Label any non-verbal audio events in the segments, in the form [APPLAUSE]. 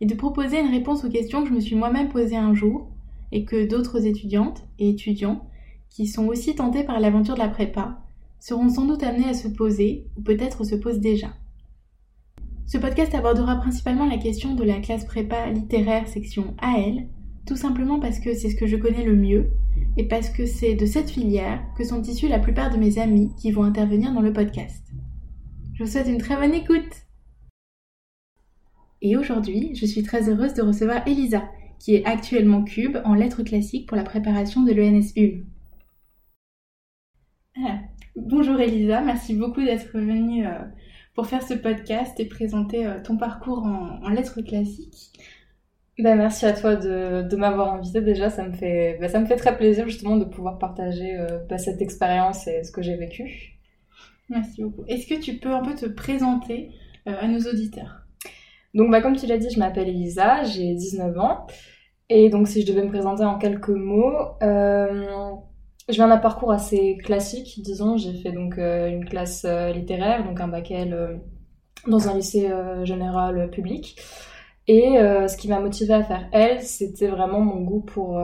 et de proposer une réponse aux questions que je me suis moi-même posées un jour et que d'autres étudiantes et étudiants qui sont aussi tentés par l'aventure de la prépa seront sans doute amenés à se poser ou peut-être se posent déjà. Ce podcast abordera principalement la question de la classe prépa littéraire section AL, tout simplement parce que c'est ce que je connais le mieux et parce que c'est de cette filière que sont issus la plupart de mes amis qui vont intervenir dans le podcast. Je vous souhaite une très bonne écoute et aujourd'hui, je suis très heureuse de recevoir Elisa, qui est actuellement cube en lettres classiques pour la préparation de l'ENS. Ah, bonjour Elisa, merci beaucoup d'être venue euh, pour faire ce podcast et présenter euh, ton parcours en, lettres classiques. Ben, merci à toi de, m'avoir invité déjà, ça me, fait, ben, ça me fait très plaisir justement de pouvoir partager euh, ben, cette expérience et ce que j'ai vécu. Merci beaucoup. Est-ce que tu peux un peu te présenter à nos auditeurs? Donc, bah, comme tu l'as dit, je m'appelle Elisa, j'ai 19 ans. Et donc, si je devais me présenter en quelques mots, euh, je viens d'un parcours assez classique, disons. J'ai fait donc euh, une classe euh, littéraire, donc un bac L dans un lycée général public. Et ce qui m'a motivée à faire L, c'était vraiment mon goût pour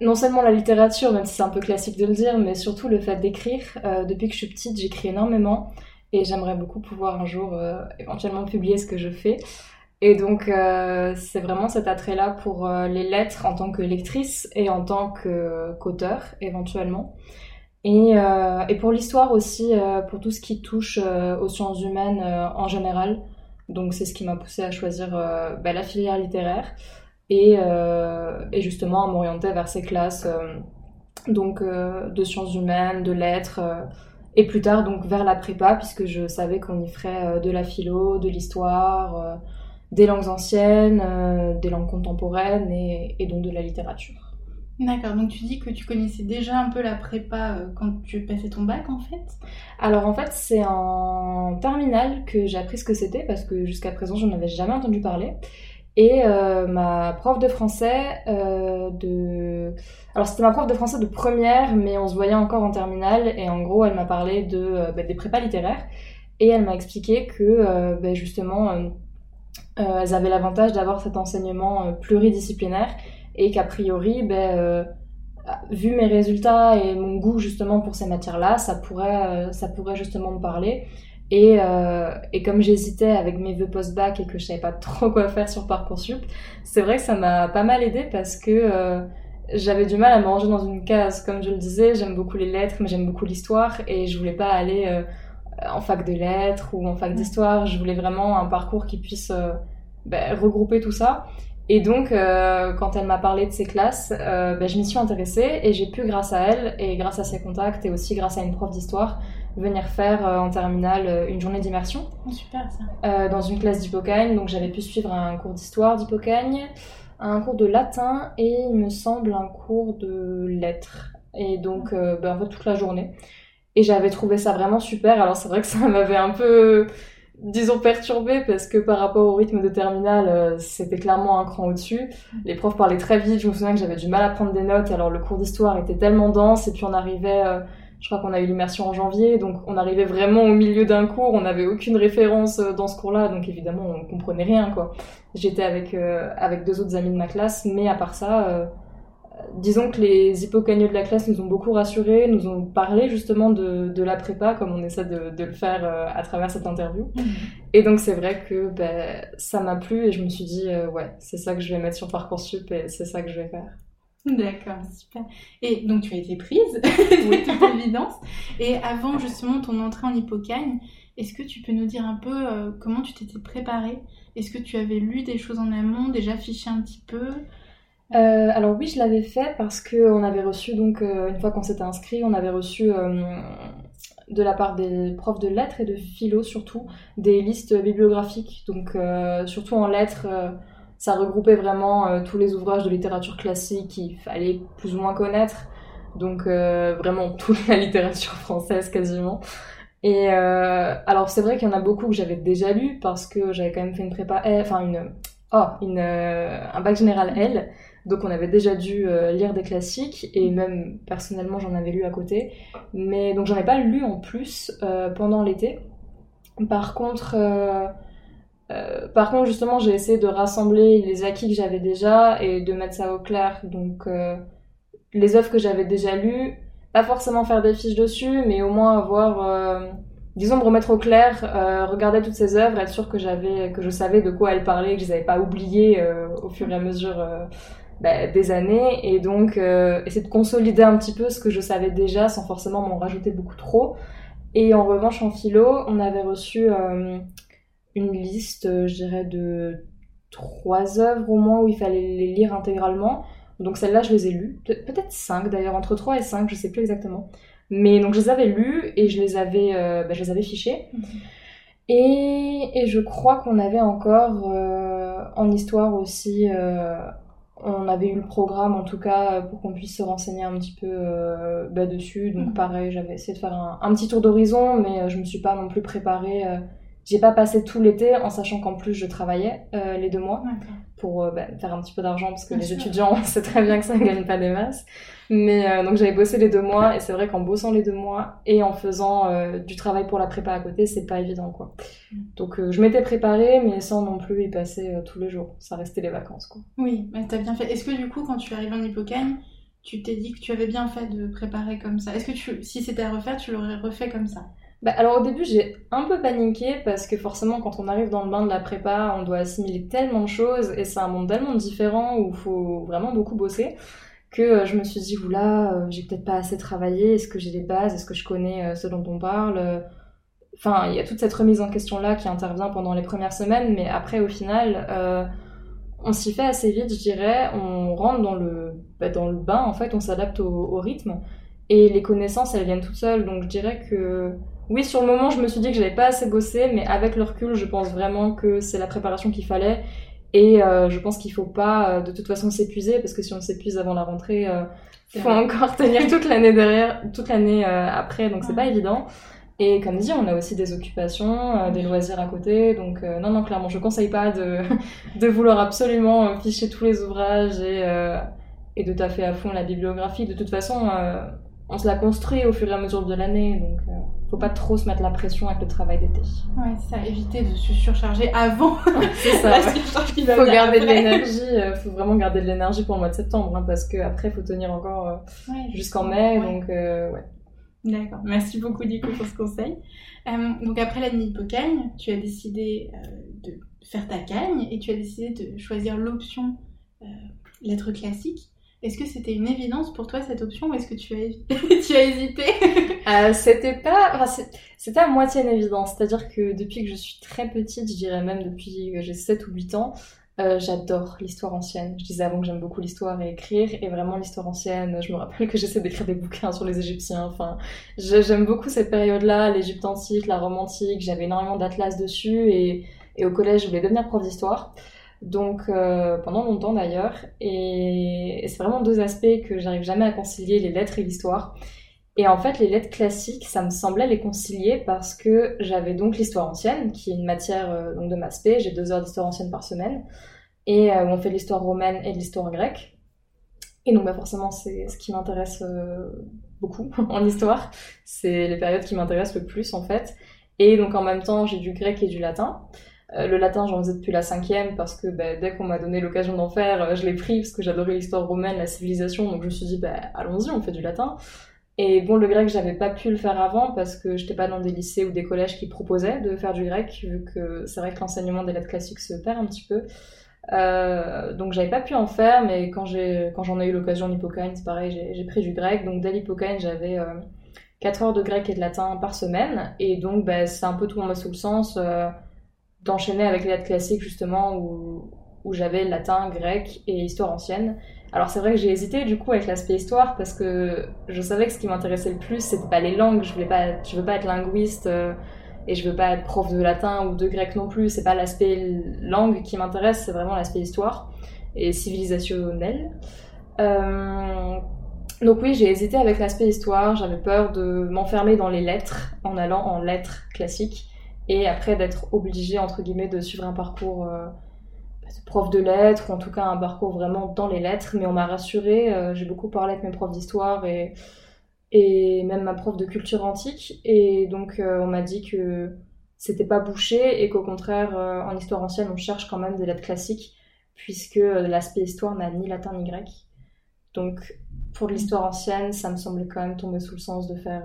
non seulement la littérature, même si c'est un peu classique de le dire, mais surtout le fait d'écrire. depuis que je suis petite, j'écris énormément et j'aimerais beaucoup pouvoir un jour euh, éventuellement publier ce que je fais. Et donc euh, c'est vraiment cet attrait-là pour euh, les lettres en tant que lectrice et en tant qu'auteur éventuellement. Et, et pour l'histoire aussi, pour tout ce qui touche aux sciences humaines en général. Donc c'est ce qui m'a poussé à choisir bah, la filière littéraire et, et justement à m'orienter vers ces classes donc de sciences humaines, de lettres et plus tard, donc vers la prépa, puisque je savais qu'on y ferait euh, de la philo, de l'histoire, euh, des langues anciennes, euh, des langues contemporaines et, donc de la littérature. D'accord, donc tu dis que tu connaissais déjà un peu la prépa quand tu passais ton bac en fait? Alors en fait c'est en terminale que j'ai appris ce que c'était parce que jusqu'à présent je n'en avais jamais entendu parler. Et euh, ma prof de français euh, de... Alors c'était ma prof de français de première, mais on se voyait encore en terminale. Et en gros, elle m'a parlé de, euh, bah, des prépas littéraires. Et elle m'a expliqué que bah, justement, elles avaient l'avantage d'avoir cet enseignement pluridisciplinaire. Et qu'a priori, bah, vu mes résultats et mon goût justement pour ces matières-là, ça pourrait, ça pourrait justement me parler. Et, euh, et comme j'hésitais avec mes vœux post-bac et que je savais pas trop quoi faire sur Parcoursup, c'est vrai que ça m'a pas mal aidé parce que euh, j'avais du mal à me ranger dans une case. Comme je le disais, j'aime beaucoup les lettres, mais j'aime beaucoup l'histoire et je voulais pas aller euh, en fac de lettres ou en fac d'histoire. Je voulais vraiment un parcours qui puisse ben, regrouper tout ça. Et donc, euh, quand elle m'a parlé de ces classes, ben, je m'y suis intéressée et j'ai pu, grâce à elle et grâce à ses contacts et aussi grâce à une prof d'histoire, venir faire euh, en terminale euh, une journée d'immersion. Oh, super ça. Euh, dans une classe d'hypocagne. Donc j'avais pu suivre un cours d'histoire d'hypocagne, un cours de latin et il me semble un cours de lettres. Et donc ben, en fait toute la journée. Et j'avais trouvé ça vraiment super. Alors c'est vrai que ça [LAUGHS] m'avait un peu disons perturbé parce que par rapport au rythme de terminale, c'était clairement un cran au-dessus. Les profs parlaient très vite, je me souviens que j'avais du mal à prendre des notes, alors le cours d'histoire était tellement dense et puis on arrivait je crois qu'on a eu l'immersion en janvier, donc on arrivait vraiment au milieu d'un cours, on n'avait aucune référence euh, dans ce cours-là, donc évidemment on comprenait rien quoi. J'étais avec euh, avec deux autres amis de ma classe, mais à part ça, euh, disons que les hippocagneux de la classe nous ont beaucoup rassurés, nous ont parlé justement de, de la prépa comme on essaie de, de le faire à travers cette interview. Mmh. Et donc c'est vrai que ben, ça m'a plu et je me suis dit ouais c'est ça que je vais mettre sur parcoursup et c'est ça que je vais faire. [LAUGHS] D'accord, super. Et donc tu as été prise, [LAUGHS] oui. toute évidence. Et avant justement ton entrée en hippocagne, est-ce que tu peux nous dire un peu euh, comment tu t'étais préparée? Est-ce que tu avais lu des choses en amont, déjà fiché un petit peu? Euh, alors oui, je l'avais fait parce qu'on avait reçu, donc euh, une fois qu'on s'était inscrit, on avait reçu de la part des profs de lettres et de philo surtout, des listes bibliographiques. Donc surtout en lettres, ça regroupait vraiment tous les ouvrages de littérature classique qu'il fallait plus ou moins connaître. Donc vraiment [LAUGHS] toute la littérature française quasiment. Et alors c'est vrai qu'il y en a beaucoup que j'avais déjà lu parce que j'avais quand même fait une prépa, enfin une, oh, une, un bac général L. Donc on avait déjà dû euh, lire des classiques et même personnellement j'en avais lu à côté. Mais donc j'en ai pas lu en plus euh, pendant l'été. Par contre, euh, par contre justement j'ai essayé de rassembler les acquis que j'avais déjà et de mettre ça au clair. Donc les œuvres que j'avais déjà lues, pas forcément faire des fiches dessus, mais au moins avoir disons me remettre au clair, regarder toutes ces œuvres, être sûr que j'avais, que je savais de quoi elles parlaient, que je les avais pas oubliées au fur et à mesure bah, des années et donc euh, essayer de consolider un petit peu ce que je savais déjà sans forcément m'en rajouter beaucoup trop. Et en revanche, en philo, on avait reçu euh, une liste, euh, je dirais, de trois œuvres au moins où il fallait les lire intégralement. Donc celles-là, je les ai lues, peut-être cinq d'ailleurs, entre trois et cinq, je sais plus exactement. Mais donc je les avais lues et je les avais, bah, je les avais fichées. Mhm. Et, et, je crois qu'on avait encore en histoire aussi on avait eu le programme en tout cas pour qu'on puisse se renseigner un petit peu euh, bah, dessus. Donc mm. pareil, j'avais essayé de faire un, petit tour d'horizon, mais euh, je me suis pas non plus préparée. Euh, j'ai pas passé tout l'été en sachant qu'en plus je travaillais les deux mois pour bah, faire un petit peu d'argent parce que les étudiants, [LAUGHS] on sait très bien que ça ne gagne pas des masses. Mais euh, donc j'avais bossé les deux mois et c'est vrai qu'en bossant les deux mois et en faisant euh, du travail pour la prépa à côté, c'est pas évident quoi. Mm. Donc euh, je m'étais préparée mais sans non plus y passer tous les jours. Ça restait les vacances quoi. Oui, mais t'as bien fait. Est-ce que du coup quand tu es arrivé en Hippocagne, tu t'es dit que tu avais bien fait de préparer comme ça? Est-ce que tu, si c'était à refaire, tu l'aurais refait comme ça? Bah, alors au début j'ai un peu paniqué parce que forcément quand on arrive dans le bain de la prépa on doit assimiler tellement de choses et c'est un monde tellement différent où il faut vraiment beaucoup bosser que euh, je me suis dit, oula, euh, j'ai peut-être pas assez travaillé, est-ce que j'ai les bases, est-ce que je connais euh, ce dont on parle? Enfin, il y a toute cette remise en question-là qui intervient pendant les premières semaines, mais après, au final, on s'y fait assez vite, je dirais. On rentre dans le, bah, dans le bain, en fait, on s'adapte au, rythme. Et les connaissances, elles viennent toutes seules. Donc, je dirais que, oui, sur le moment, je me suis dit que j'avais pas assez bossé, mais avec le recul, je pense vraiment que c'est la préparation qu'il fallait. Et euh, je pense qu'il faut pas euh, de toute façon s'épuiser parce que si on s'épuise avant la rentrée, il euh, faut encore tenir [LAUGHS] toute l'année derrière, toute l'année après, donc c'est pas évident. Et comme dit, on a aussi des occupations, des loisirs à côté, donc non, non, clairement, je conseille pas de, [LAUGHS] de vouloir absolument ficher tous les ouvrages et, et de taffer à fond la bibliographie. De toute façon, on se la construit au fur et à mesure de l'année, donc faut pas trop se mettre la pression avec le travail d'été. Ouais, c'est ça, éviter de se surcharger avant. [LAUGHS] c'est ça. Il faut garder de l'énergie, euh, faut vraiment garder de l'énergie pour le mois de septembre, hein, parce que après faut tenir encore euh, jusqu'en mai, donc euh, ouais. D'accord, merci beaucoup du coup pour ce conseil. donc après la Nippocagne, tu as décidé de faire ta cagne et tu as décidé de choisir l'option lettres classiques. Est-ce que c'était une évidence pour toi cette option ou est-ce que tu as, [LAUGHS] tu as hésité [LAUGHS] euh, C'était pas, c'était à moitié une évidence. C'est-à-dire que depuis que je suis très petite, je dirais même depuis que j'ai 7 ou 8 ans, euh, j'adore l'histoire ancienne. Je disais avant que j'aime beaucoup l'histoire et écrire, et vraiment l'histoire ancienne. Je me rappelle que j'essaie d'écrire des bouquins sur les Égyptiens. Enfin, j'aime beaucoup cette période-là, l'Égypte antique, la Rome antique. J'avais énormément d'atlas dessus, et, et au collège, je voulais devenir prof d'histoire. Donc euh, pendant longtemps d'ailleurs, et, c'est vraiment deux aspects que j'arrive jamais à concilier, les lettres et l'histoire. Et en fait, les lettres classiques, ça me semblait les concilier parce que j'avais donc l'histoire ancienne, qui est une matière euh, donc de maths J'ai deux heures d'histoire ancienne par semaine, et euh, on fait l'histoire romaine et l'histoire grecque. Et donc, bah, forcément, c'est ce qui m'intéresse beaucoup [LAUGHS] en histoire. C'est les périodes qui m'intéressent le plus, en fait. Et donc, en même temps, j'ai du grec et du latin. Euh, le latin, j'en faisais depuis la cinquième parce que bah, dès qu'on m'a donné l'occasion d'en faire, euh, je l'ai pris parce que j'adorais l'histoire romaine, la civilisation, donc je me suis dit, bah, allons-y, on fait du latin. Et bon, le grec, j'avais pas pu le faire avant parce que j'étais pas dans des lycées ou des collèges qui proposaient de faire du grec, vu que c'est vrai que l'enseignement des lettres classiques se perd un petit peu. Euh, donc j'avais pas pu en faire, mais quand j'ai quand j'en ai eu l'occasion en c'est pareil, j'ai pris du grec. Donc dès l'Hippocane, j'avais 4 heures de grec et de latin par semaine, et donc bah, c'est un peu tout en sous le sens d'enchaîner avec les lettres classiques justement où, où j'avais latin, grec et histoire ancienne. Alors c'est vrai que j'ai hésité du coup avec l'aspect histoire parce que je savais que ce qui m'intéressait le plus c'était pas les langues, je voulais pas, je veux pas être linguiste. Euh, et je veux pas être prof de latin ou de grec non plus. C'est pas l'aspect langue qui m'intéresse, c'est vraiment l'aspect histoire et civilisationnel. Euh, donc oui, j'ai hésité avec l'aspect histoire. J'avais peur de m'enfermer dans les lettres en allant en lettres classiques et après d'être obligée entre guillemets de suivre un parcours euh, prof de lettres ou en tout cas un parcours vraiment dans les lettres. Mais on m'a rassurée. Euh, j'ai beaucoup parlé avec mes profs d'histoire et et même ma prof de culture antique. Et donc, euh, on m'a dit que c'était pas bouché et qu'au contraire, euh, en histoire ancienne, on cherche quand même des lettres classiques, puisque euh, l'aspect histoire n'a ni latin ni grec. Donc, pour l'histoire ancienne, ça me semblait quand même tomber sous le sens de faire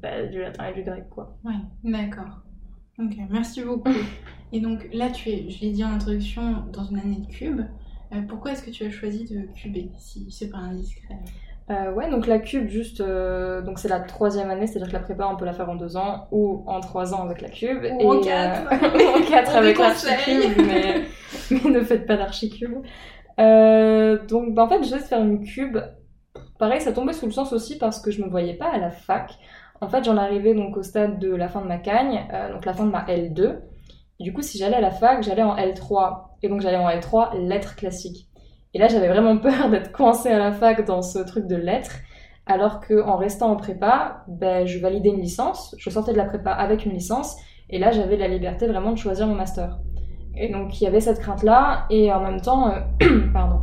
bah, du latin et du grec, quoi. Ouais, d'accord. Ok, merci beaucoup. et donc là, tu es, je l'ai dit en introduction, dans une année de cube. pourquoi est-ce que tu as choisi de cuber, si c'est pas indiscret? Euh, ouais, donc la cube, juste, euh, donc c'est la troisième année, c'est-à-dire que la prépa, on peut la faire en deux ans ou en trois ans avec la cube. Ou et, en quatre. [LAUGHS] Euh, en quatre avec l'archicube, mais, [LAUGHS] mais ne faites pas d'archicube. Euh, donc, bah, en fait, je vais faire une cube. Pareil, ça tombait sous le sens aussi parce que je me voyais pas à la fac. En fait, j'en arrivais donc au stade de la fin de ma cagne, donc la fin de ma L2. Et du coup, si j'allais à la fac, j'allais en L3. Et donc, j'allais en L3, lettres classiques. Et là, j'avais vraiment [LAUGHS] peur d'être coincée à la fac dans ce truc de lettres, alors qu'en restant en prépa, ben, je validais une licence, je sortais de la prépa avec une licence, et là, j'avais la liberté vraiment de choisir mon master. Et donc, il y avait cette crainte-là, et en même temps, euh, [CLEARS THROAT] pardon,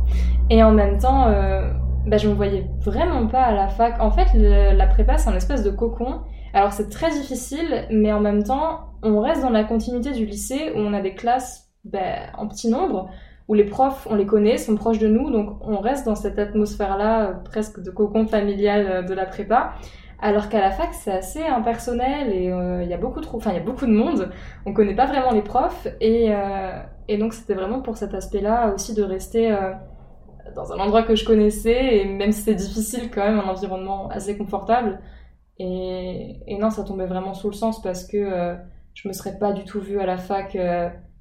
et en même temps, euh, ben, je me voyais vraiment pas à la fac. En fait, la prépa, c'est un espèce de cocon. Alors, c'est très difficile, mais en même temps, on reste dans la continuité du lycée où on a des classes ben, en petit nombre où les profs, on les connaît, sont proches de nous, donc on reste dans cette atmosphère-là euh, presque de cocon familial euh, de la prépa. Alors qu'à la fac, c'est assez impersonnel et euh, il y a beaucoup de monde. On connaît pas vraiment les profs et donc c'était vraiment pour cet aspect-là aussi de rester dans un endroit que je connaissais et même si c'était difficile quand même, un environnement assez confortable. Et, non, ça tombait vraiment sous le sens parce que je me serais pas du tout vue à la fac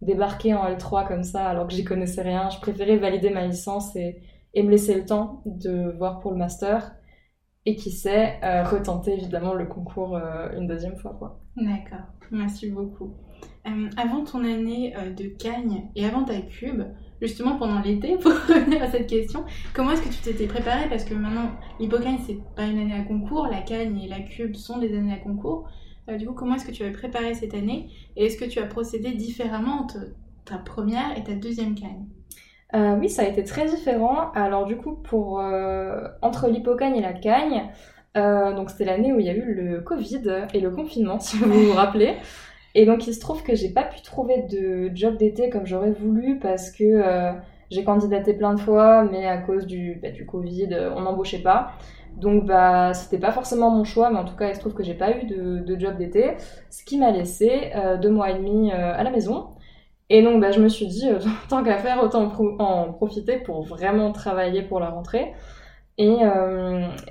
débarquer en L3 comme ça alors que j'y connaissais rien. Je préférais valider ma licence et, me laisser le temps de voir pour le master. Et qui sait, euh, retenter évidemment le concours euh, une deuxième fois. quoi. D'accord, merci beaucoup. Euh, avant ton année de Cagne et avant ta cube, justement pendant l'été, [LAUGHS] pour revenir à cette question, comment est-ce que tu t'étais préparée? Parce que maintenant, l'hypocagne, c'est pas une année à concours, la Cagne et la cube sont des années à concours. Euh, du coup, comment est-ce que tu avais préparé cette année? Et est-ce que tu as procédé différemment entre ta première et ta deuxième cagne? Euh, oui, ça a été très différent. Alors du coup, pour euh, entre l'hypocagne et la cagne, donc c'était l'année où il y a eu le Covid et le confinement, [LAUGHS] si vous vous rappelez. Et donc il se trouve que j'ai pas pu trouver de job d'été comme j'aurais voulu parce que j'ai candidaté plein de fois, mais à cause du, bah, Covid, on n'embauchait pas. Donc bah c'était pas forcément mon choix, mais en tout cas il se trouve que j'ai pas eu de, job d'été, ce qui m'a laissé euh, deux mois et demi euh, à la maison. Et donc bah, je me suis dit euh, [LAUGHS] tant qu'à faire autant en profiter pour vraiment travailler pour la rentrée. Et,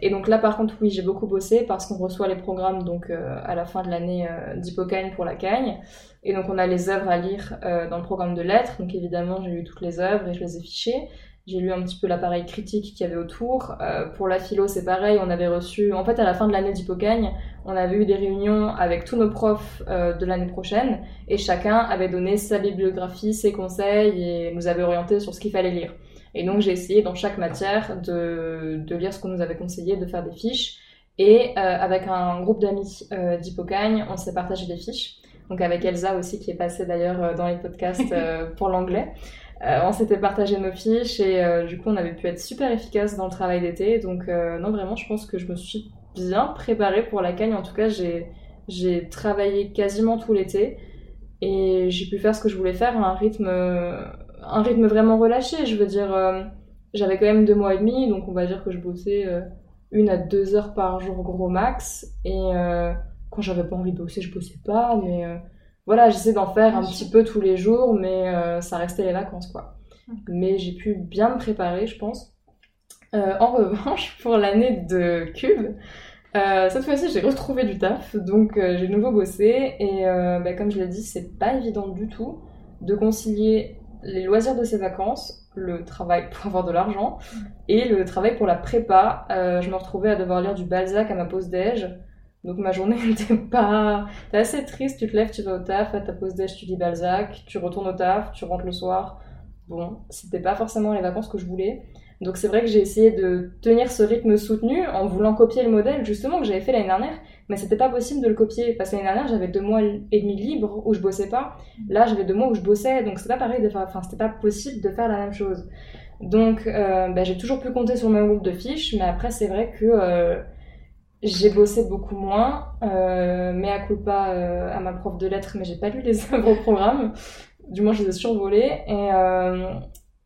et donc là par contre oui j'ai beaucoup bossé parce qu'on reçoit les programmes donc à la fin de l'année d'Hippocagne pour la Cagne. Et donc on a les œuvres à lire dans le programme de lettres. Donc évidemment j'ai lu toutes les œuvres et je les ai fichées. J'ai lu un petit peu l'appareil critique qu'il y avait autour. Euh, pour la philo, c'est pareil. On avait reçu, en fait, à la fin de l'année d'Hippocagne, on avait eu des réunions avec tous nos profs euh, de l'année prochaine et chacun avait donné sa bibliographie, ses conseils et nous avait orienté sur ce qu'il fallait lire. Et donc, j'ai essayé dans chaque matière de, de lire ce qu'on nous avait conseillé, de faire des fiches. Et euh, avec un groupe d'amis euh, d'Hippocagne, on s'est partagé des fiches. Donc avec Elsa aussi, qui est passée d'ailleurs dans les podcasts [LAUGHS] pour l'anglais. Euh, on s'était partagé nos fiches et euh, du coup on avait pu être super efficace dans le travail d'été. Donc euh, non vraiment je pense que je me suis bien préparée pour la cagne. En tout cas j'ai travaillé quasiment tout l'été et j'ai pu faire ce que je voulais faire à un rythme un rythme vraiment relâché. Je veux dire j'avais quand même deux mois et demi donc on va dire que je bossais une à deux heures par jour gros max et quand j'avais pas envie de bosser je bossais pas mais voilà, j'essaie d'en faire un petit peu tous les jours, mais euh, ça restait les vacances, quoi. Mais j'ai pu bien me préparer, je pense. Euh, en [LAUGHS] revanche, pour l'année de Cube, euh, cette fois-ci, j'ai retrouvé du taf, donc j'ai de nouveau bossé. Et bah, comme je l'ai dit, c'est pas évident du tout de concilier les loisirs de ses vacances, le travail pour avoir de l'argent, et le travail pour la prépa. je me retrouvais à devoir lire du Balzac à ma pause déj Donc ma journée [LAUGHS] n'était pas... T'es assez triste, tu te lèves, tu vas au taf, à ta pause déj, tu lis Balzac, tu retournes au taf, tu rentres le soir. Bon, c'était pas forcément les vacances que je voulais. Donc c'est vrai que j'ai essayé de tenir ce rythme soutenu en voulant copier le modèle justement que j'avais fait l'année dernière, mais c'était pas possible de le copier parce que l'année dernière j'avais deux mois et demi libres où je bossais pas. Là j'avais deux mois où je bossais, donc c'était pas pareil de faire, enfin c'était pas possible de faire la même chose. Donc euh, bah, j'ai toujours pu compter sur mon groupe de fiches, mais après c'est vrai que euh, j'ai bossé beaucoup moins, euh, mais à coup pas à ma prof de lettres, mais j'ai pas lu les [LAUGHS] œuvres au programme. Du moins, je les ai survolées. Et,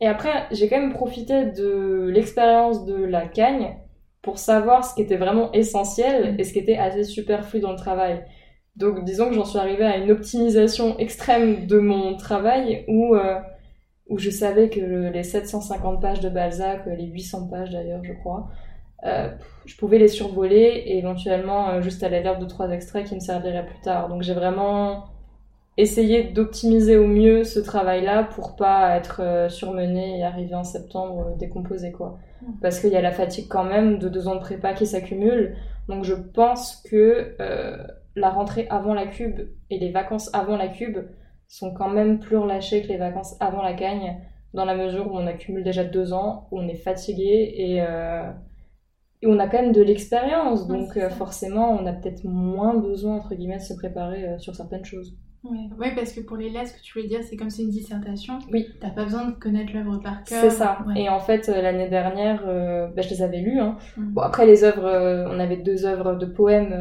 et après, j'ai quand même profité de l'expérience de la cagne pour savoir ce qui était vraiment essentiel et ce qui était assez superflu dans le travail. Donc disons que j'en suis arrivée à une optimisation extrême de mon travail où, euh, où je savais que les 750 pages de Balzac, les 800 pages d'ailleurs je crois, euh, je pouvais les survoler et éventuellement euh, juste aller lire deux trois extraits qui me serviraient plus tard. Donc j'ai vraiment essayer d'optimiser au mieux ce travail-là pour pas être euh, surmené et arriver en septembre euh, décomposé quoi. Mm. Parce qu'il y a la fatigue quand même de deux ans de prépa qui s'accumule. Donc je pense que euh, la rentrée avant la cube et les vacances avant la cube sont quand même plus relâchées que les vacances avant la cagne dans la mesure où on accumule déjà deux ans, où on est fatigué et, et on a quand même de l'expérience. Donc forcément on a peut-être moins besoin entre guillemets de se préparer sur certaines choses. Oui, parce que pour les lettres, ce que tu voulais dire, c'est comme c'est une dissertation. Oui. T'as pas besoin de connaître l'œuvre par cœur. C'est ça. Et en fait, euh, l'année dernière, euh, bah, je les avais lues. Hein. Mm. Bon, après, les œuvres, euh, on avait deux œuvres de poèmes,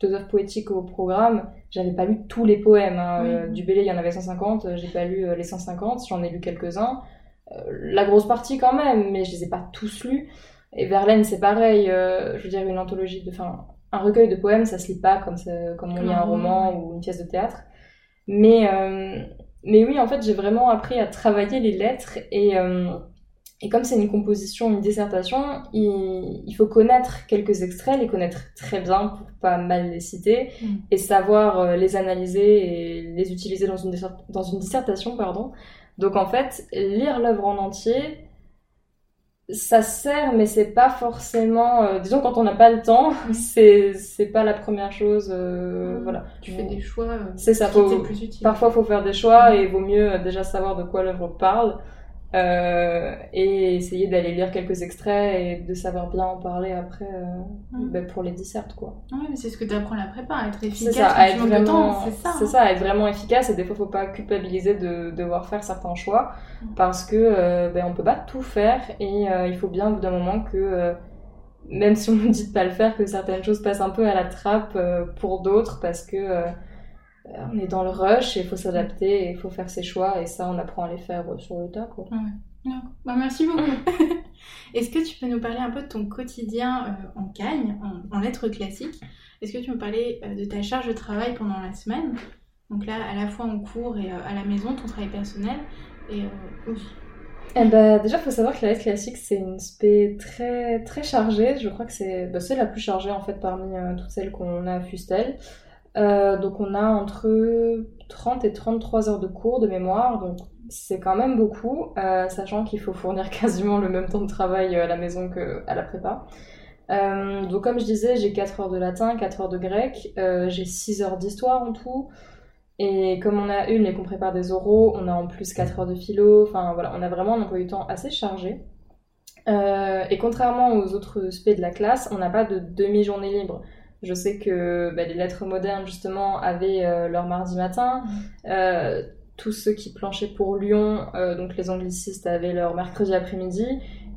deux œuvres poétiques au programme. J'avais pas lu tous les poèmes. Hein. Du Bélé, il y en avait 150. J'ai pas lu les 150. J'en ai lu quelques-uns. la grosse partie quand même, mais je les ai pas tous lus. Et Verlaine, c'est pareil. je veux dire, une anthologie de. Enfin, un recueil de poèmes, ça se lit pas comme, comme on lit un roman ou une pièce de théâtre. Mais, euh, mais oui, en fait, j'ai vraiment appris à travailler les lettres et, euh, et comme c'est une composition, une dissertation, il, il, faut connaître quelques extraits, les connaître très bien pour pas mal les citer mm. et savoir euh, les analyser et les utiliser dans une, dans une dissertation. Pardon. Donc en fait, lire l'œuvre en entier, ça sert, mais c'est pas forcément. Euh, disons, quand on n'a pas le temps, [LAUGHS] c'est c'est pas la première chose. Euh, voilà. Tu fais des choix. Euh, c'est ça. Faut, plus utile. Parfois, faut faire des choix et il vaut mieux déjà savoir de quoi l'œuvre parle euh, et essayer d'aller lire quelques extraits et de savoir bien en parler après euh, ben, pour les dissertes quoi. Oui, mais c'est ce que tu apprends à la prépa, à être efficace. C'est ça, à être vraiment, c'est ça, hein. ça, être vraiment efficace et des fois faut pas culpabiliser de, devoir faire certains choix mm. parce que euh, ben, on peut pas tout faire et euh, il faut bien au bout d'un moment que même si on nous [LAUGHS] dit de pas le faire, que certaines choses passent un peu à la trappe pour d'autres parce que on est dans le rush et il faut s'adapter et il faut faire ses choix et ça on apprend à les faire euh, sur le tas quoi. Bah, merci beaucoup. [LAUGHS] Est-ce que tu peux nous parler un peu de ton quotidien euh, en cagne, en, lettres classiques? Est-ce que tu peux parler euh, de ta charge de travail pendant la semaine? Donc là, à la fois en cours et à la maison, ton travail personnel et oui. Eh ben, déjà, il faut savoir que la lettre classique, c'est une spé très, très chargée. Je crois que c'est bah, la plus chargée en fait parmi toutes celles qu'on a à Fustel. Euh, donc on a entre 30 et 33 heures de cours de mémoire, donc c'est quand même beaucoup, euh, sachant qu'il faut fournir [LAUGHS] quasiment le même temps de travail à la maison qu'à la prépa. Euh, donc comme je disais, j'ai 4 heures de latin, 4 heures de grec, j'ai 6 heures d'histoire en tout. Et comme on a une et qu'on prépare des oraux, on a en plus 4 heures de philo. Enfin voilà, on a vraiment un emploi du temps assez chargé. et contrairement aux autres spé de la classe, on n'a pas de demi-journée libre. Je sais que bah, les lettres modernes, justement, avaient euh, leur mardi matin. Mm. Euh, tous ceux qui planchaient pour Lyon, euh, donc les anglicistes, avaient leur mercredi après-midi.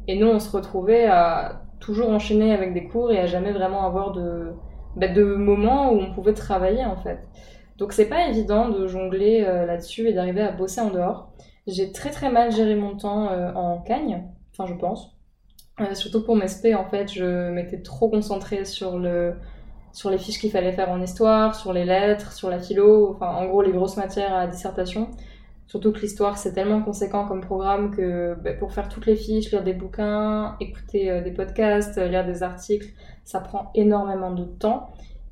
Et nous, on se retrouvait à toujours enchaîner avec des cours et à jamais vraiment avoir de, bah, de moments où on pouvait travailler, en fait. Donc c'est pas évident de jongler là-dessus et d'arriver à bosser en dehors. J'ai très très mal géré mon temps en cagne, enfin je pense. surtout pour mes SP, en fait, je m'étais trop concentrée sur le, sur les fiches qu'il fallait faire en histoire, sur les lettres, sur la philo, enfin en gros les grosses matières à dissertation. Surtout que l'histoire c'est tellement conséquent comme programme que bah, pour faire toutes les fiches, lire des bouquins, écouter euh, des podcasts, euh, lire des articles, ça prend énormément de temps.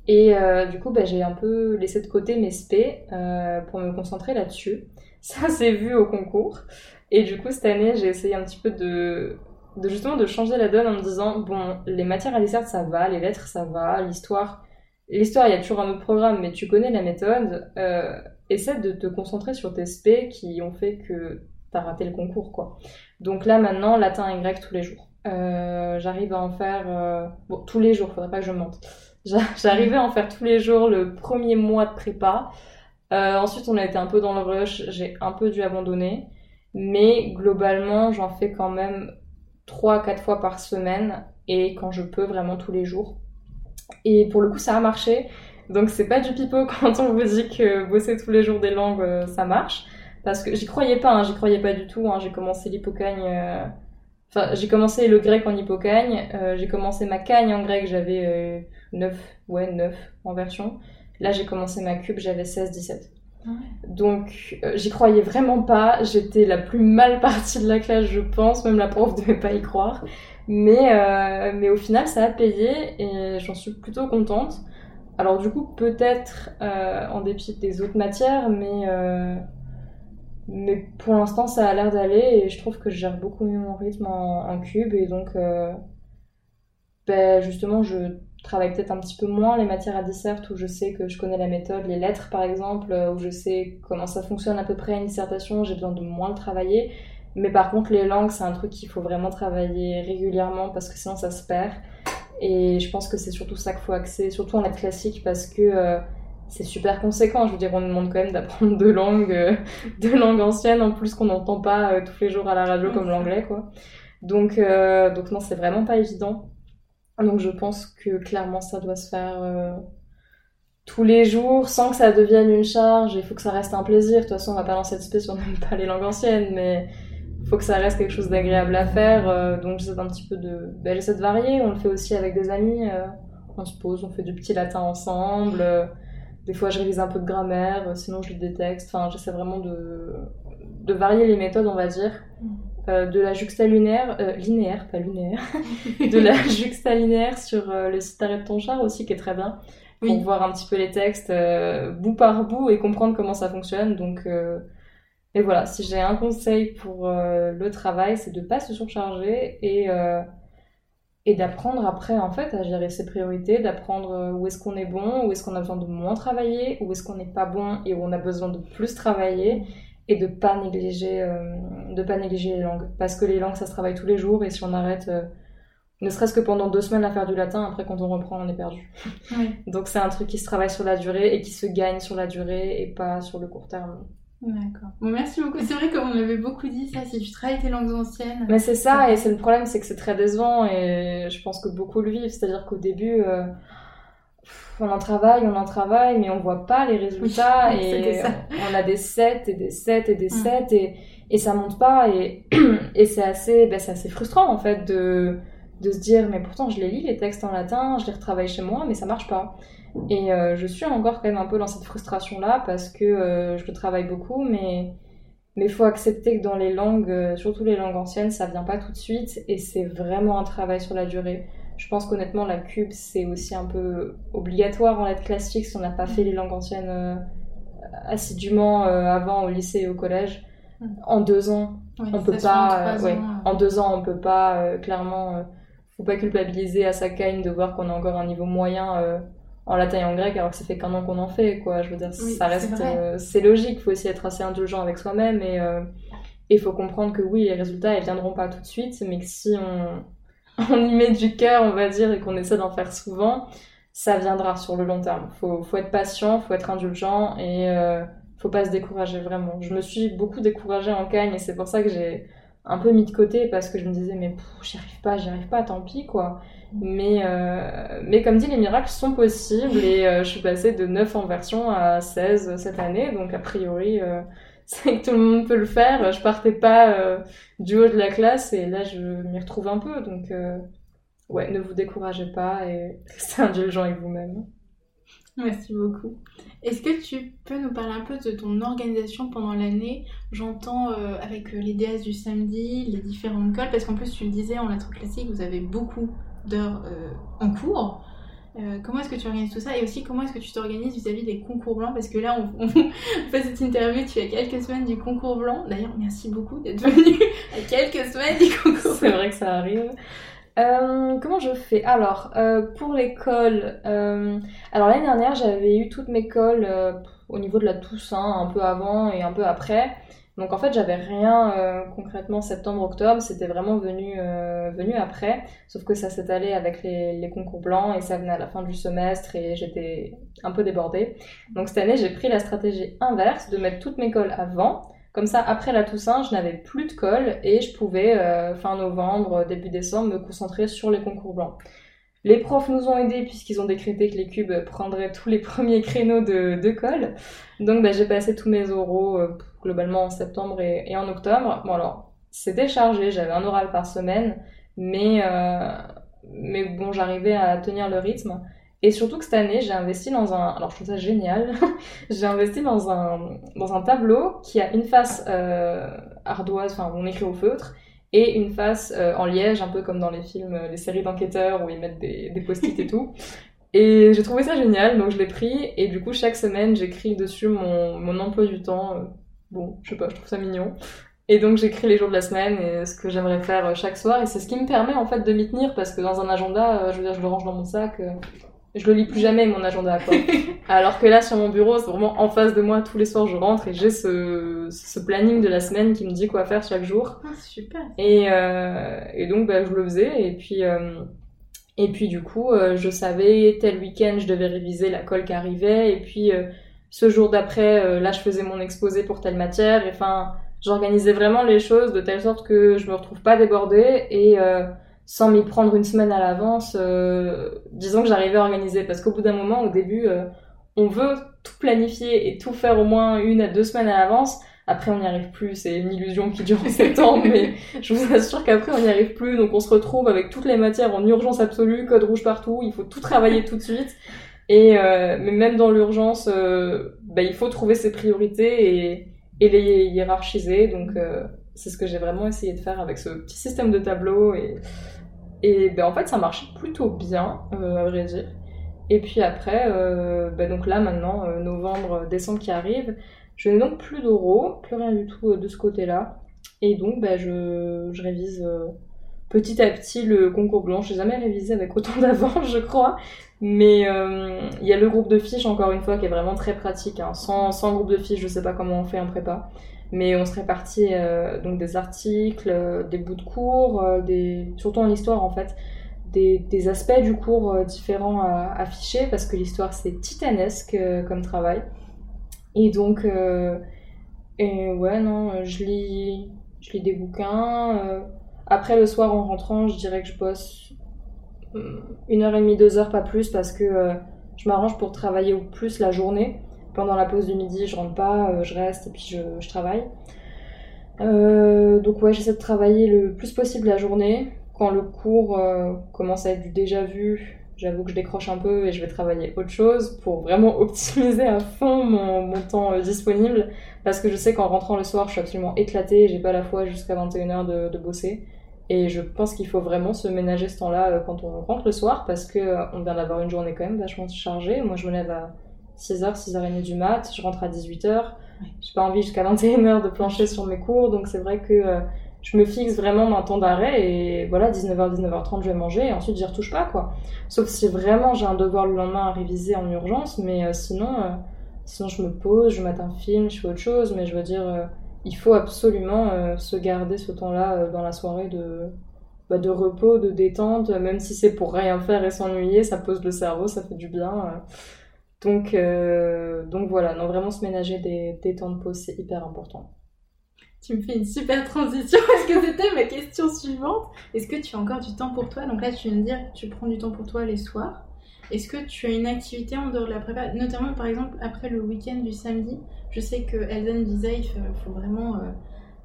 Et euh, du coup, bah, j'ai un peu laissé de côté mes SP pour me concentrer là-dessus. Ça [LAUGHS] s'est vu au concours. Et du coup, cette année, j'ai essayé un petit peu de de justement de changer la donne en me disant bon les matières à dessert ça va les lettres ça va l'histoire l'histoire, il y a toujours un autre programme, mais tu connais la méthode, euh, essaie de te concentrer sur tes SP qui ont fait que t'as raté le concours, quoi. Donc là, maintenant, latin et grec tous les jours. Euh, j'arrive à en faire... Euh, bon, tous les jours, faudrait pas que je mente. J'arrivais à en faire tous les jours le premier mois de prépa. Ensuite, on a été un peu dans le rush, j'ai un peu dû abandonner. Mais globalement, j'en fais quand même 3-4 fois par semaine et quand je peux, vraiment tous les jours. Et pour le coup, ça a marché. Donc c'est pas du pipeau [LAUGHS] quand on vous dit que bosser tous les jours des langues, euh, ça marche. Parce que j'y croyais pas, hein, j'y croyais pas du tout. Hein. J'ai commencé l'hypocagne... Euh, enfin, j'ai commencé le grec en hypocagne. j'ai commencé ma cagne en grec, j'avais 9, ouais, 9 en version. Là, j'ai commencé ma cube, j'avais 16-17. Ah Donc, euh, j'y croyais vraiment pas. J'étais la plus mal partie de la classe, je pense. Même la prof [LAUGHS] devait pas y croire. Mais, euh, mais au final, ça a payé et j'en suis plutôt contente. Alors, du coup, peut-être euh, en dépit des autres matières, mais, mais pour l'instant, ça a l'air d'aller et je trouve que je gère beaucoup mieux mon rythme en, en cube. Et donc, ben, justement, je travaille peut-être un petit peu moins les matières à dissert où je sais que je connais la méthode, les lettres par exemple, euh, où je sais comment ça fonctionne à peu près une dissertation, j'ai besoin de moins le travailler. Mais par contre, les langues, c'est un truc qu'il faut vraiment travailler régulièrement parce que sinon ça se perd. Et je pense que c'est surtout ça qu'il faut axer, surtout en lettres classiques parce que euh, c'est super conséquent. Je veux dire, on demande quand même d'apprendre deux langues, euh, [LAUGHS] deux langues anciennes en plus qu'on n'entend pas tous les jours à la radio comme l'anglais, quoi. Donc, donc non, c'est vraiment pas évident. Donc je pense que clairement ça doit se faire euh, tous les jours sans que ça devienne une charge. Il faut que ça reste un plaisir. De toute façon, on va pas lancer de si on n'aime pas les langues anciennes, mais il faut que ça reste quelque chose d'agréable à faire. Euh, donc j'essaie un petit peu de, ben, j'essaie de varier. On le fait aussi avec des amis. Euh, on se pose, on fait du petit latin ensemble. des fois, je révise un peu de grammaire. Sinon, je lis des textes. Enfin, j'essaie vraiment de, de varier les méthodes, on va dire. Euh, de la juxtalinéaire, euh, linéaire, pas linéaire, [LAUGHS] de la [LAUGHS] juxtalinéaire sur euh, le site Arrête ton char aussi, qui est très bien, pour voir un petit peu les textes bout par bout et comprendre comment ça fonctionne. Donc, et voilà, si j'ai un conseil pour le travail, c'est de pas se surcharger et et d'apprendre après en fait à gérer ses priorités, d'apprendre où est-ce qu'on est bon, où est-ce qu'on a besoin de moins travailler, où est-ce qu'on n'est pas bon et où on a besoin de plus travailler et de pas négliger euh, de pas négliger les langues parce que les langues ça se travaille tous les jours et si on arrête euh, ne serait-ce que pendant deux semaines à faire du latin après quand on reprend on est perdu [LAUGHS] donc c'est un truc qui se travaille sur la durée et qui se gagne sur la durée et pas sur le court terme D'accord. Bon, merci beaucoup. C'est vrai qu'on avait beaucoup dit ça, si tu travailles tes langues anciennes. Mais c'est ça, et c'est le problème, c'est que c'est très décevant, et je pense que beaucoup le vivent. C'est-à-dire qu'au début, euh, on en travaille, on en travaille, mais on voit pas les résultats [LAUGHS] et on a des 7 et des 7 et des 7 et, et ça monte pas et, [CLEARS THROAT] et c'est assez, ben, assez frustrant en fait de, de se dire mais pourtant je les lis les textes en latin, je les retravaille chez moi mais ça marche pas. Et euh, je suis encore quand même un peu dans cette frustration là parce que euh, je le travaille beaucoup mais mais faut accepter que dans les langues, euh, surtout les langues anciennes, ça vient pas tout de suite et c'est vraiment un travail sur la durée. Je pense qu'honnêtement, la cube, c'est aussi un peu obligatoire en lettres classiques si on n'a pas fait les langues anciennes euh, assidûment euh, avant au lycée et au collège. Mm. En deux ans, on peut pas. Euh, en deux ans, on peut pas. clairement, faut pas culpabiliser à sa cagne de voir qu'on a encore un niveau moyen en latin et en grec alors que ça fait qu'un an qu'on en fait quoi je veux dire ça reste c'est logique faut aussi être assez indulgent avec soi-même et il faut comprendre que oui les résultats ils viendront pas tout de suite mais que si on [LAUGHS] on y met du cœur, on va dire, et qu'on essaie d'en faire souvent, ça viendra sur le long terme. Faut, faut être patient, faut être indulgent et euh, faut pas se décourager vraiment. Je me suis beaucoup découragée en cagne et c'est pour ça que j'ai un peu mis de côté parce que je me disais mais j'y arrive pas, j'y arrive pas, tant pis quoi. Mais, euh, comme dit, les miracles sont possibles et euh, je suis passée de 9 en version à 16 cette année, donc a priori [LAUGHS] c'est que tout le monde peut le faire. Je partais pas euh, du haut de la classe et là je m'y retrouve un peu. Donc euh, ouais, ne vous découragez pas et [LAUGHS] restez indulgent avec vous-même. Merci beaucoup. Est-ce que tu peux nous parler un peu de ton organisation pendant l'année? J'entends euh, avec les DS du samedi, les différentes cols, parce qu'en plus tu le disais en lettres classique, vous avez beaucoup d'heures en cours. Euh, comment est-ce que tu organises tout ça et aussi comment est-ce que tu t'organises vis-à-vis des concours blancs? Parce que là on, fait cette interview tu as quelques semaines du concours blanc. D'ailleurs merci beaucoup d'être venu à quelques semaines du concours c'est vrai que ça arrive. Euh, comment je fais? Alors, euh, pour l'école, alors l'année dernière, j'avais eu toutes mes cols euh, au niveau de la Toussaint, un peu avant et un peu après. Donc en fait, j'avais rien euh, concrètement septembre-octobre, c'était vraiment venu, euh, venu après. Sauf que ça s'est allé avec les, concours blancs et ça venait à la fin du semestre et j'étais un peu débordée. Donc cette année, j'ai pris la stratégie inverse de mettre toutes mes cols avant. Comme ça, après la Toussaint, je n'avais plus de colle et je pouvais, euh, fin novembre, début décembre, me concentrer sur les concours blancs. Les profs nous ont aidés puisqu'ils ont décrété que les cubes prendraient tous les [LAUGHS] premiers créneaux de, de colle. Donc bah, j'ai passé tous mes oraux euh, globalement en septembre et, en octobre. Bon alors, c'était chargé, j'avais un oral par semaine, mais, euh, mais bon, j'arrivais à tenir le rythme. Et surtout que cette année, j'ai investi dans un... Alors je trouve ça génial. [LAUGHS] j'ai investi dans un, dans un tableau qui a une face euh, ardoise, enfin on écrit au feutre, et une face euh, en liège, un peu comme dans les films, euh, les séries d'enquêteurs où ils mettent des, des post-it et tout. [LAUGHS] Et j'ai trouvé ça génial, donc je l'ai pris, et du coup chaque semaine j'écris dessus mon, mon emploi du temps. Bon, je sais pas, je trouve ça mignon. Et donc j'écris les jours de la semaine et ce que j'aimerais faire chaque soir, et c'est ce qui me permet en fait de m'y tenir, parce que dans un agenda, euh, je veux dire, je le range dans mon sac, euh, je le lis plus jamais mon agenda quoi. [LAUGHS] Alors que là sur mon bureau, c'est vraiment en face de moi tous les soirs je rentre et j'ai ce, ce planning de la semaine qui me dit quoi faire chaque jour. Ah, super. Et, euh, et donc bah, je le faisais et puis euh, et puis du coup euh, je savais tel week-end je devais réviser la colle qui arrivait. Et puis euh, ce jour d'après euh, là je faisais mon exposé pour telle matière. Et enfin j'organisais vraiment les choses de telle sorte que je me retrouve pas débordée. Et sans m'y prendre une semaine à l'avance disons que j'arrivais à organiser. Parce qu'au bout d'un moment au début on veut tout planifier et tout faire au moins une à deux semaines à l'avance après, on n'y arrive plus. C'est une illusion qui dure [LAUGHS] en septembre, mais je vous assure qu'après, on n'y arrive plus. Donc, on se retrouve avec toutes les matières en urgence absolue, code rouge partout. Il faut tout travailler tout de suite. Et euh, mais même dans l'urgence, euh, bah, il faut trouver ses priorités et, les hiérarchiser. Donc, euh, c'est ce que j'ai vraiment essayé de faire avec ce petit système de tableau. Et, et ben, en fait, ça marche plutôt bien, à vrai dire. Et puis après, euh, ben, donc là, maintenant, euh, novembre, décembre qui arrive, je n'ai donc plus d'oraux, plus rien du tout euh, de ce côté-là. Et donc, bah, je, révise euh, petit à petit le concours blanc. Je n'ai jamais révisé avec autant [LAUGHS] d'avance, je crois. Mais euh, il y a le groupe de fiches, encore une fois, qui est vraiment très pratique. hein. Sans, groupe de fiches, je sais pas comment on fait en prépa. Mais on se répartit euh, donc des articles, euh, des bouts de cours, euh, des... surtout en histoire en fait, des, aspects du cours euh, différents à afficher parce que l'histoire c'est titanesque euh, comme travail. Et donc, euh, et ouais, non, euh, je lis, je lis des bouquins. euh. Après, le soir, en rentrant, je dirais que je bosse une heure et demie, deux heures, pas plus, parce que euh, je m'arrange pour travailler au plus la journée. Pendant la pause du midi, je rentre pas, euh, je reste et puis je, travaille. Euh, donc ouais, j'essaie de travailler le plus possible la journée. Quand le cours euh, commence à être du déjà vu, j'avoue que je décroche un peu et je vais travailler autre chose pour vraiment [LAUGHS] optimiser à fond mon, mon temps euh, disponible. Parce que je sais qu'en rentrant le soir, je suis absolument éclatée j'ai pas la foi jusqu'à 21h de, de bosser. Et je pense qu'il faut vraiment se ménager ce temps-là euh, quand on rentre le soir parce que euh, on vient d'avoir une journée quand même vachement chargée. Moi, je me lève à 6h, 6h30 du mat, je rentre à 18h. J'ai pas envie jusqu'à 21h de plancher sur mes cours, donc c'est vrai que je me fixe vraiment un temps d'arrêt et voilà, 19h, 19h30, je vais manger et ensuite j'y retouche pas quoi. Sauf si vraiment j'ai un devoir le lendemain à réviser en urgence, mais euh, sinon, euh, sinon je me pose, je mate un film, je fais autre chose, mais je veux dire, euh, il faut absolument se garder ce temps-là dans la soirée de, bah, de repos, de détente, même si c'est pour rien faire et s'ennuyer, ça pose le cerveau, ça fait du bien. Donc, donc voilà, non, vraiment se ménager des, des temps de pause, c'est hyper important. Tu me fais une super transition parce que c'était ma question suivante? Est-ce que tu as encore du temps pour toi? Donc là, tu viens de dire que tu prends du temps pour toi les soirs. Est-ce que tu as une activité en dehors de la prépa? Notamment, par exemple, après le week-end du samedi. Je sais que me disait il faut vraiment euh,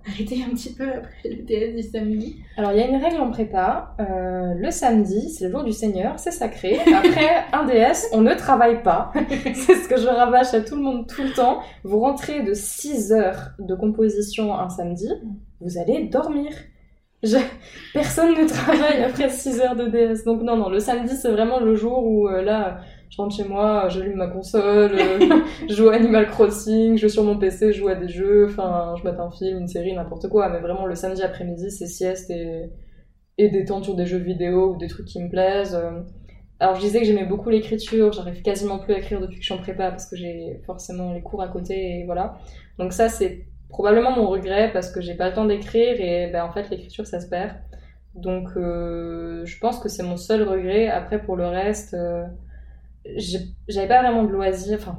arrêter un petit peu après le DS du samedi. Alors, il y a une règle en prépa. euh, le samedi, c'est le jour du Seigneur, c'est sacré. Après un DS, on ne travaille pas. [LAUGHS] c'est ce que je rabâche à tout le monde tout le temps. Vous rentrez de 6 heures de composition un samedi, vous allez dormir. Je- Personne ne travaille après 6 heures de DS. Donc non, non, le samedi, c'est vraiment le jour où euh, là, je rentre chez moi, j'allume ma console, euh, [LAUGHS] je joue à Animal Crossing, je joue sur mon PC, je joue à des jeux, enfin, je mets un film, une série, n'importe quoi. Mais vraiment, le samedi après-midi, c'est sieste et, et détendre sur des jeux vidéo ou des trucs qui me plaisent. Alors je disais que j'aimais beaucoup l'écriture, j'arrive quasiment plus à écrire depuis que je suis en prépa parce que j'ai forcément les cours à côté et voilà. Donc ça c'est probablement mon regret parce que j'ai pas le temps d'écrire et ben, en fait l'écriture ça se perd. Donc euh, je pense que c'est mon seul regret. Après pour le reste, euh, j'avais pas vraiment de loisirs. Enfin,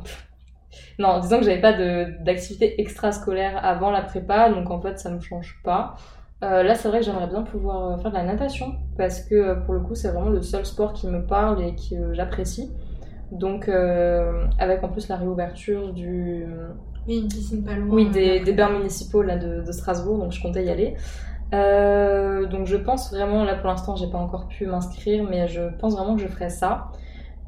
non, disons que j'avais pas d'activité extrascolaire avant la prépa, donc en fait ça me change pas. Euh, là, c'est vrai que j'aimerais bien pouvoir euh, faire de la natation parce que euh, pour le coup, c'est vraiment le seul sport qui me parle et que j'apprécie. Donc, avec en plus la réouverture du. Oui, une piscine pas loin. Oui, des, des bains municipaux là, de, de, Strasbourg, donc je comptais y aller. donc, je pense vraiment, là pour l'instant, j'ai pas encore pu m'inscrire, mais je pense vraiment que je ferai ça.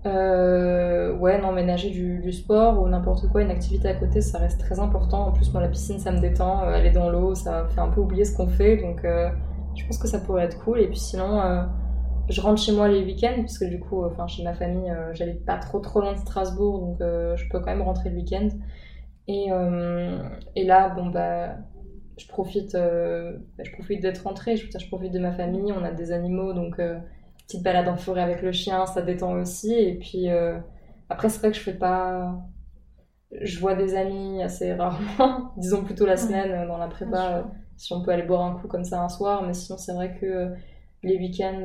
Euh, ouais, non, ménager du, du sport ou n'importe quoi, une activité à côté, ça reste très important. En plus, moi, la piscine, ça me détend. Euh, aller dans l'eau, ça fait un peu oublier ce qu'on fait. Donc, euh, je pense que ça pourrait être cool. Et puis sinon, je rentre chez moi les week-ends, puisque du coup, enfin, chez ma famille, j'habite pas trop trop loin de Strasbourg, donc je peux quand même rentrer le week-end. Et, et là, bon, bah, je profite, bah, je profite d'être rentrée. Je, je profite de ma famille. On a des animaux, donc petite balade en forêt avec le chien, ça détend aussi. Et puis euh, après, c'est vrai que je fais pas. Je vois des amis assez [LAUGHS] rarement, disons plutôt la semaine euh, dans la prépa, euh, si on peut aller boire un coup comme ça un soir. Mais sinon, c'est vrai que les week-ends,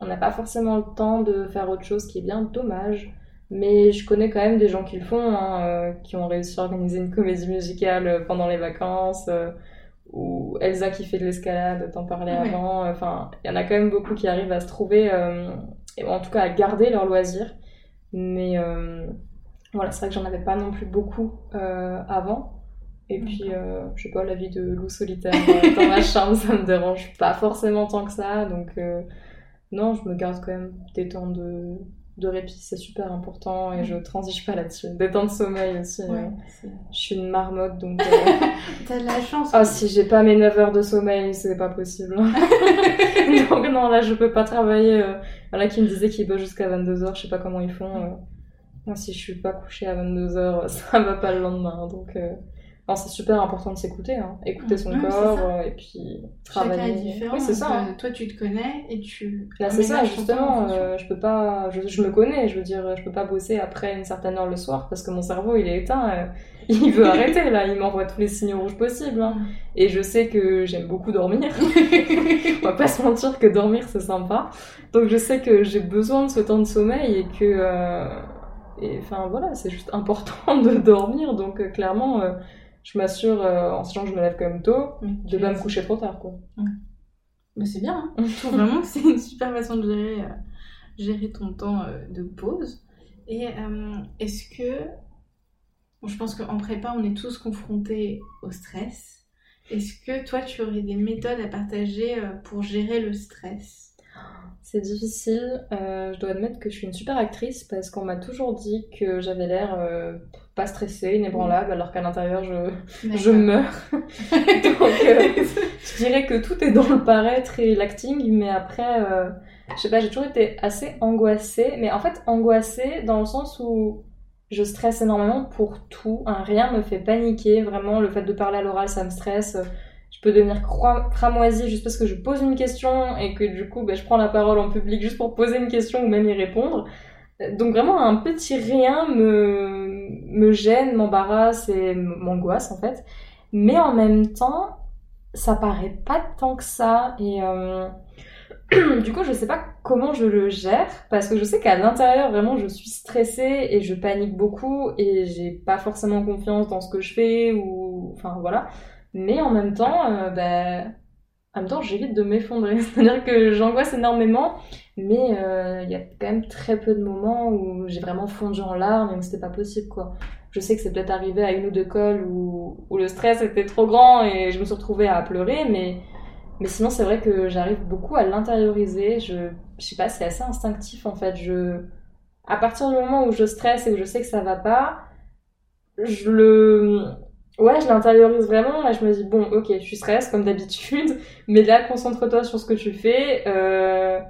on n'a pas forcément le temps de faire autre chose, qui est bien dommage. Mais je connais quand même des gens qui le font, hein, qui ont réussi à organiser une comédie musicale pendant les vacances ou Elsa qui fait de l'escalade, t'en parlais avant. Enfin, il y en a quand même beaucoup qui arrivent à se trouver, euh, et en tout cas à garder leur loisir. Mais euh, voilà, c'est vrai que j'en avais pas non plus beaucoup euh, avant. Et puis, je sais pas, la vie de loup solitaire dans ma [LAUGHS] chambre, ça me dérange pas forcément tant que ça. Donc, non, je me garde quand même des temps de, de répit, c'est super important et je transige pas là-dessus. Des temps de sommeil aussi. Hein. je suis une marmotte donc. [LAUGHS] Euh... T'as de la chance. Ah, si j'ai pas mes 9 heures de sommeil, c'est pas possible. [LAUGHS] donc non, là je peux pas travailler. Euh... Là qui me disait qu'il bosse jusqu'à 22h, je sais pas comment ils font. Euh. Moi, si je suis pas couchée à 22h, [LAUGHS] ça va pas le lendemain. Donc. Euh c'est super important de s'écouter, hein. écouter son corps euh, et puis travailler. Chacun est différent. Oui, c'est ça. Hein. Toi, tu te connais et tu. Là, c'est ça, justement. Euh, je peux pas. Je, me connais. Je veux dire, je peux pas bosser après une certaine heure le soir parce que mon cerveau, il est éteint. Euh, [LAUGHS] il veut arrêter là. Il m'envoie tous les signaux rouges possibles. Hein. Et je sais que j'aime beaucoup dormir. [LAUGHS] On va pas se mentir que dormir, c'est sympa. Donc, je sais que j'ai besoin de ce temps de sommeil et que. Et enfin voilà, c'est juste important [LAUGHS] de dormir. Donc, clairement je m'assure, euh, en sachant que je me lève quand même tôt, de pas me coucher trop tard, quoi. Mais c'est bien, hein. [LAUGHS] je trouve vraiment que c'est une super façon de gérer, euh, gérer ton temps euh, de pause. Et est-ce que, je pense qu'en prépa, on est tous confrontés au stress. Est-ce que toi, tu aurais des méthodes à partager pour gérer le stress? C'est difficile. Euh, je dois admettre que je suis une super actrice parce qu'on m'a toujours dit que j'avais l'air euh, pas stressée, inébranlable, alors qu'à l'intérieur je, je meurs. [LAUGHS] Donc euh, je dirais que tout est dans le paraître et l'acting, mais après, je sais pas, j'ai toujours été assez angoissée, mais en fait angoissée dans le sens où je stresse énormément pour tout. Un rien me fait paniquer, vraiment le fait de parler à l'oral ça me stresse je peux devenir cramoisie juste parce que je pose une question et que du coup ben, je prends la parole en public juste pour poser une question ou même y répondre. Donc vraiment un petit rien me, gêne, m'embarrasse et m'angoisse en fait. Mais en même temps, ça paraît pas tant que ça et euh... [CLEARS THROAT] du coup je sais pas comment je le gère parce que je sais qu'à l'intérieur vraiment je suis stressée et je panique beaucoup et j'ai pas forcément confiance dans ce que je fais ou enfin voilà. Mais en même temps, euh, bah, en même temps, j'évite de m'effondrer. [LAUGHS] C'est-à-dire que j'angoisse énormément, mais euh, il y a quand même très peu de moments où j'ai vraiment fondu en larmes et où c'était pas possible, quoi. Je sais que c'est peut-être arrivé à une ou deux cols où, où le stress était trop grand et je me suis retrouvée à pleurer, mais, mais sinon, c'est vrai que j'arrive beaucoup à l'intérioriser. Je, je sais pas, c'est assez instinctif en fait. Je, à partir du moment où je stresse et où je sais que ça va pas, je le, Ouais, je l'intériorise vraiment. Là, je me dis, bon, ok, tu stresses comme d'habitude, [LAUGHS] mais là, concentre-toi sur ce que tu fais. Euh,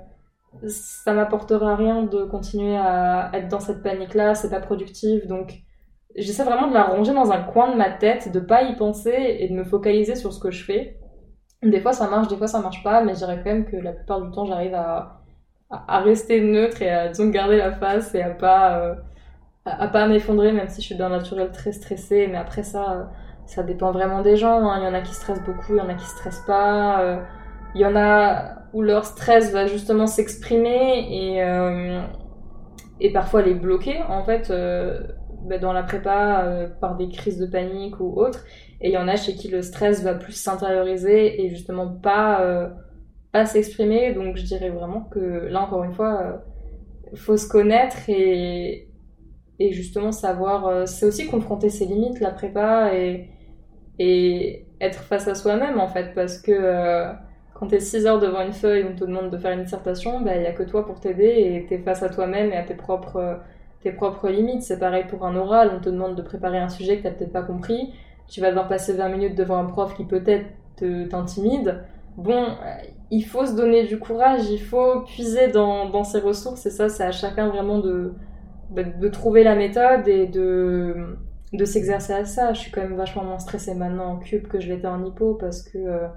ça m'apportera rien de continuer à être dans cette panique-là, c'est pas productif. Donc, j'essaie vraiment de la ranger dans un coin de ma tête, de pas y penser et de me focaliser sur ce que je fais. Des fois ça marche, des fois ça marche pas, mais je dirais quand même que la plupart du temps j'arrive à, à, rester neutre et à disons, garder la face et à pas, euh, à, pas m'effondrer, même si je suis d'un naturel très stressé. Mais après ça, ça dépend vraiment des gens. Hein. Il y en a qui stressent beaucoup, il y en a qui stressent pas. Euh, il y en a où leur stress va justement s'exprimer et, euh, et parfois les bloquer en fait bah, dans la prépa par des crises de panique ou autres. Et il y en a chez qui le stress va plus s'intérioriser et justement pas, euh, pas s'exprimer. Donc je dirais vraiment que là, encore une fois, euh, faut se connaître et, et justement savoir. Euh, c'est aussi confronter ses limites, la prépa, et, être face à soi-même en fait. Parce que euh, quand t'es 6 heures devant une feuille on te demande de faire une dissertation, bah, il n'y a que toi pour t'aider et t'es face à toi-même et à tes propres, tes propres limites. C'est pareil pour un oral, on te demande de préparer un sujet que t'as peut-être pas compris tu vas devoir passer 20 minutes devant un prof qui peut-être t'intimide. Bon, euh, il faut se donner du courage, il faut puiser dans ses ressources, et ça, c'est à chacun vraiment de, de, trouver la méthode et de, de s'exercer à ça. Je suis quand même vachement moins stressée maintenant en cube que je l'étais en hippo parce que euh,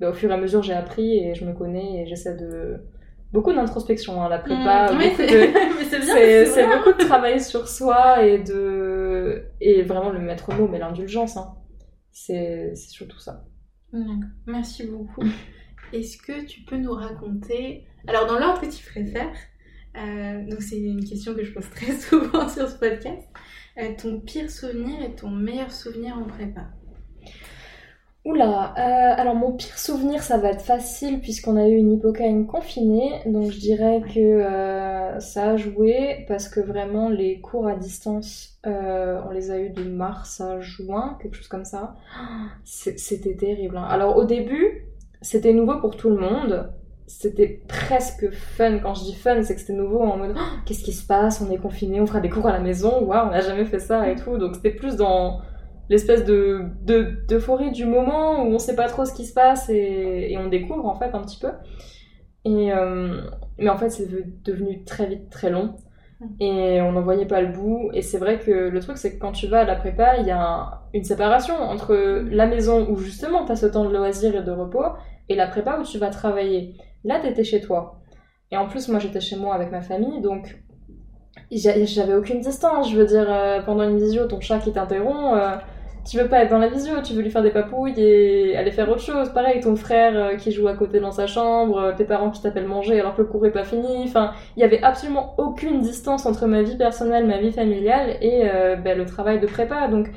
bah, au fur et à mesure j'ai appris et je me connais et j'essaie de beaucoup d'introspection hein, la prépa mmh, c'est beaucoup de travail sur soi et de et vraiment le maître mot mais l'indulgence hein. c'est surtout ça merci beaucoup est-ce que tu peux nous raconter alors dans l'ordre que tu préfères donc c'est une question que je pose très [LAUGHS] souvent sur ce podcast euh, ton pire souvenir et ton meilleur souvenir en prépa Oula, euh, alors mon pire souvenir, ça va être facile puisqu'on a eu une hippocaïne confinée, donc je dirais que euh, ça a joué parce que vraiment les cours à distance, euh, on les a eu de mars à juin, quelque chose comme ça. [GASPS] C'était terrible. Hein. Alors au début, c'était nouveau pour tout le monde. C'était presque fun. Quand je dis fun, c'est que c'était nouveau en mode qu'est-ce qui se passe? On est confiné, on fera des cours à la maison. Waouh, on n'a jamais fait ça et tout. Donc c'était plus dans l'espèce de d'euphorie du moment où on sait pas trop ce qui se passe et, et on découvre en fait un petit peu. Et, euh, mais en fait, c'est devenu très vite très long et on n'en voyait pas le bout. Et c'est vrai que le truc, c'est que quand tu vas à la prépa, il y a une séparation entre la maison où justement tu as ce temps de loisir et de repos et la prépa où tu vas travailler. Là, tu étais chez toi. Et en plus, moi, j'étais chez moi avec ma famille, donc j'avais aucune distance. Je veux dire, euh, pendant une visio, ton chat qui t'interrompt. Euh, tu veux pas être dans la visio, tu veux lui faire des papouilles et aller faire autre chose. Pareil, ton frère euh, qui joue à côté dans sa chambre, euh, tes parents qui t'appellent manger alors que le cours est pas fini. Enfin, il y avait absolument aucune distance entre ma vie personnelle, ma vie familiale et ben, le travail de prépa. Donc,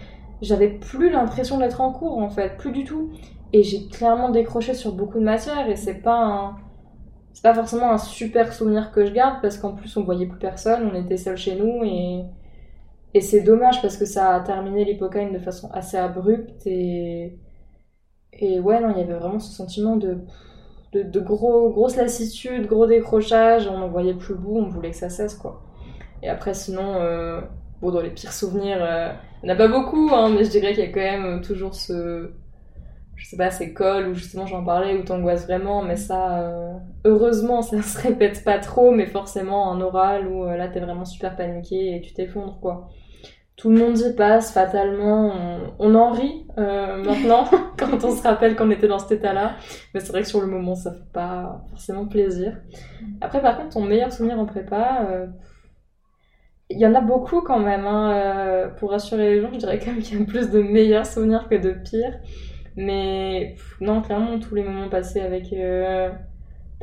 j'avais plus l'impression d'être en cours en fait, plus du tout. Et j'ai clairement décroché sur beaucoup de matières et c'est pas un... C'est pas forcément un super souvenir que je garde parce qu'en plus on voyait plus personne, on était seul chez nous et et c'est dommage parce que ça a terminé l'hypocaine de façon assez abrupte et. Et ouais, non, il y avait vraiment ce sentiment de, de, de gros, grosse lassitude, gros décrochage, on n'en voyait plus le bout, on voulait que ça cesse quoi. Et après, sinon, euh, bon, dans les pires souvenirs, euh, il n'y en a pas beaucoup, hein, mais je dirais qu'il y a quand même toujours ce. Je sais pas, ces cols où justement j'en parlais, où t'angoisses vraiment, mais ça, euh, heureusement, ça se répète pas trop, mais forcément un oral où là t'es vraiment super paniqué et tu t'effondres quoi tout le monde y passe fatalement. On, en rit euh, maintenant [LAUGHS] [LAUGHS] quand on se rappelle qu'on était dans cet état-là. Mais c'est vrai que sur le moment, ça fait pas forcément plaisir. Après, par contre, ton meilleur souvenir en prépa, euh, il y en a beaucoup quand même. Hein, euh, pour rassurer les gens, je dirais quand même qu'il y a plus de meilleurs souvenirs que de pires. Mais non, clairement, tous les moments passés avec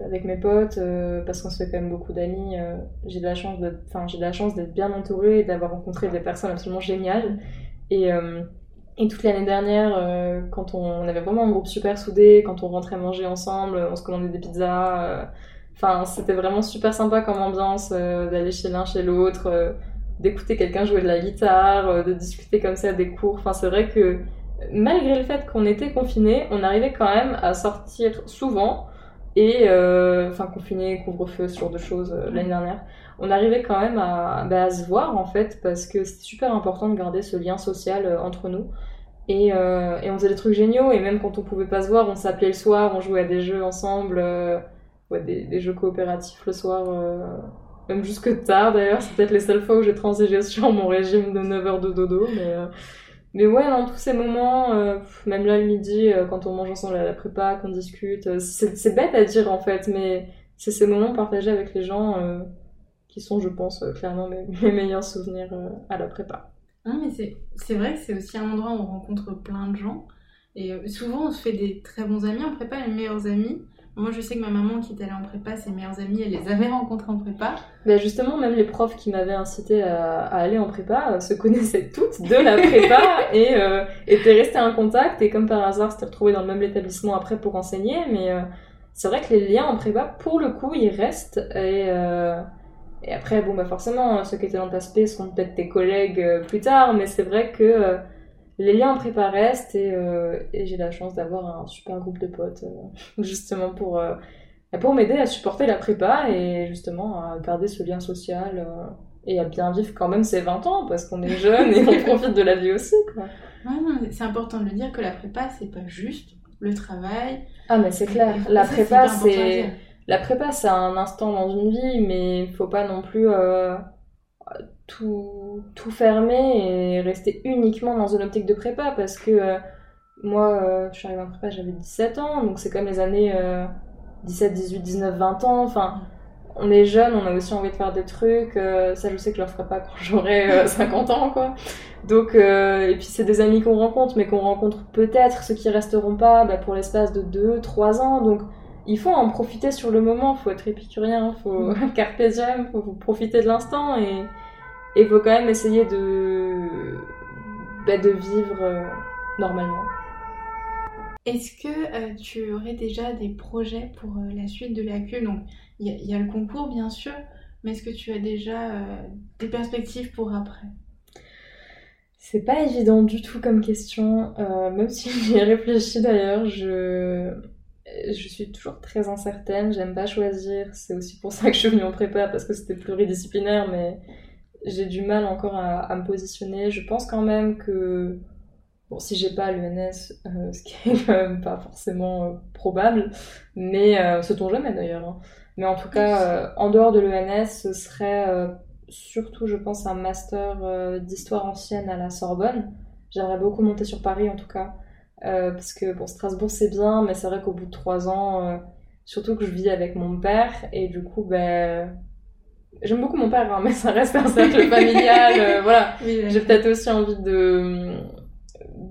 avec mes potes euh, parce qu'on se fait quand même beaucoup d'amis. Euh, j'ai de la chance d'être, bien entourée et d'avoir rencontré des personnes absolument géniales. Et euh, et toute l'année dernière, quand on, avait vraiment un groupe super soudé, quand on rentrait manger ensemble, on se commandait des pizzas. Enfin, c'était vraiment super sympa comme ambiance d'aller chez l'un chez l'autre, d'écouter quelqu'un jouer de la guitare, de discuter comme ça des cours. Enfin, c'est vrai que malgré le fait qu'on était confinés, on arrivait quand même à sortir souvent et euh, enfin confiné, couvre-feu, ce genre de choses euh, l'année dernière, on arrivait quand même à, bah, à, se voir en fait parce que c'est super important de garder ce lien social euh, entre nous. Et, et, on faisait des trucs géniaux et même quand on pouvait pas se voir, on s'appelait le soir, on jouait à des jeux ensemble, ouais, des, jeux coopératifs le soir, même jusque tard d'ailleurs. C'est peut-être les seules fois où j'ai transigé sur mon régime de 9 heures de dodo, mais mais ouais, dans tous ces moments, euh, même là le midi, euh, quand on mange ensemble à la prépa, qu'on discute, euh, c'est bête à dire en fait, mais c'est ces moments partagés avec les gens qui sont, je pense, clairement [LAUGHS] mes, meilleurs souvenirs à la prépa. Non, mais c'est vrai que c'est aussi un endroit où on rencontre plein de gens. Et souvent, on se fait des très bons amis en prépa, les meilleurs amis. Moi, je sais que ma maman qui est allée en prépa, ses meilleures amies, elle les avait rencontrées en prépa. Ben justement, même les profs qui m'avaient incité à, aller en prépa euh, se connaissaient toutes de la prépa [LAUGHS] et euh, étaient restées en contact. Et comme par hasard, s'étaient retrouvées dans le même établissement après pour enseigner. Mais euh, c'est vrai que les liens en prépa, pour le coup, ils restent. Et, et après, bon, bah forcément, ceux qui étaient dans ta space seront peut-être tes collègues plus tard. Mais c'est vrai que les liens en prépa restent et, euh, et j'ai la chance d'avoir un super groupe de potes euh, [LAUGHS] justement pour, euh, pour m'aider à supporter la prépa et justement à garder ce lien social et à bien vivre quand même ces 20 ans parce qu'on est [LAUGHS] jeune et on profite de la vie aussi. Quoi. Ouais, c'est important de le dire que la prépa c'est pas juste le travail. Ah mais c'est clair, la prépa c'est la prépa c'est un instant dans une vie mais il faut pas non plus tout, tout fermer et rester uniquement dans une optique de prépa parce que euh, moi, euh, je suis arrivée en prépa, j'avais 17 ans, donc c'est comme les années 17, 18, 19, 20 ans. Enfin, on est jeune, on a aussi envie de faire des trucs. Euh, ça, je sais que je le ferai pas quand j'aurai [LAUGHS] 50 ans, quoi. Donc, et puis c'est des amis qu'on rencontre, mais qu'on rencontre peut-être ceux qui resteront pas bah, pour l'espace de 2, 3 ans. Donc, il faut en profiter sur le moment, faut être épicurien, faut [LAUGHS] carpe diem, faut profiter de l'instant et et il faut quand même essayer de, bah, de vivre euh, normalement. Est-ce que euh, tu aurais déjà des projets pour euh, la suite de la queue? Donc, il y, a le concours, bien sûr, mais est-ce que tu as déjà des perspectives pour après? C'est pas évident du tout comme question, même si j'y ai réfléchi d'ailleurs, je... je suis toujours très incertaine, j'aime pas choisir, c'est aussi pour ça que je suis venue en prépa, parce que c'était pluridisciplinaire, mais j'ai du mal encore à, me positionner. Je pense quand même que, bon, si j'ai pas l'ENS, euh, ce qui est quand même pas forcément euh, probable, mais euh, ce ton jamais d'ailleurs. Hein. Mais en tout cas, en dehors de l'ENS, ce serait surtout, je pense, un master d'histoire ancienne à la Sorbonne. J'aimerais beaucoup monter sur Paris en tout cas. parce que bon, Strasbourg c'est bien, mais c'est vrai qu'au bout de trois ans, surtout que je vis avec mon père, et du coup, ben J'aime beaucoup mon père, hein, mais ça reste un cercle [LAUGHS] familial. Euh, voilà. J'ai peut-être aussi envie de,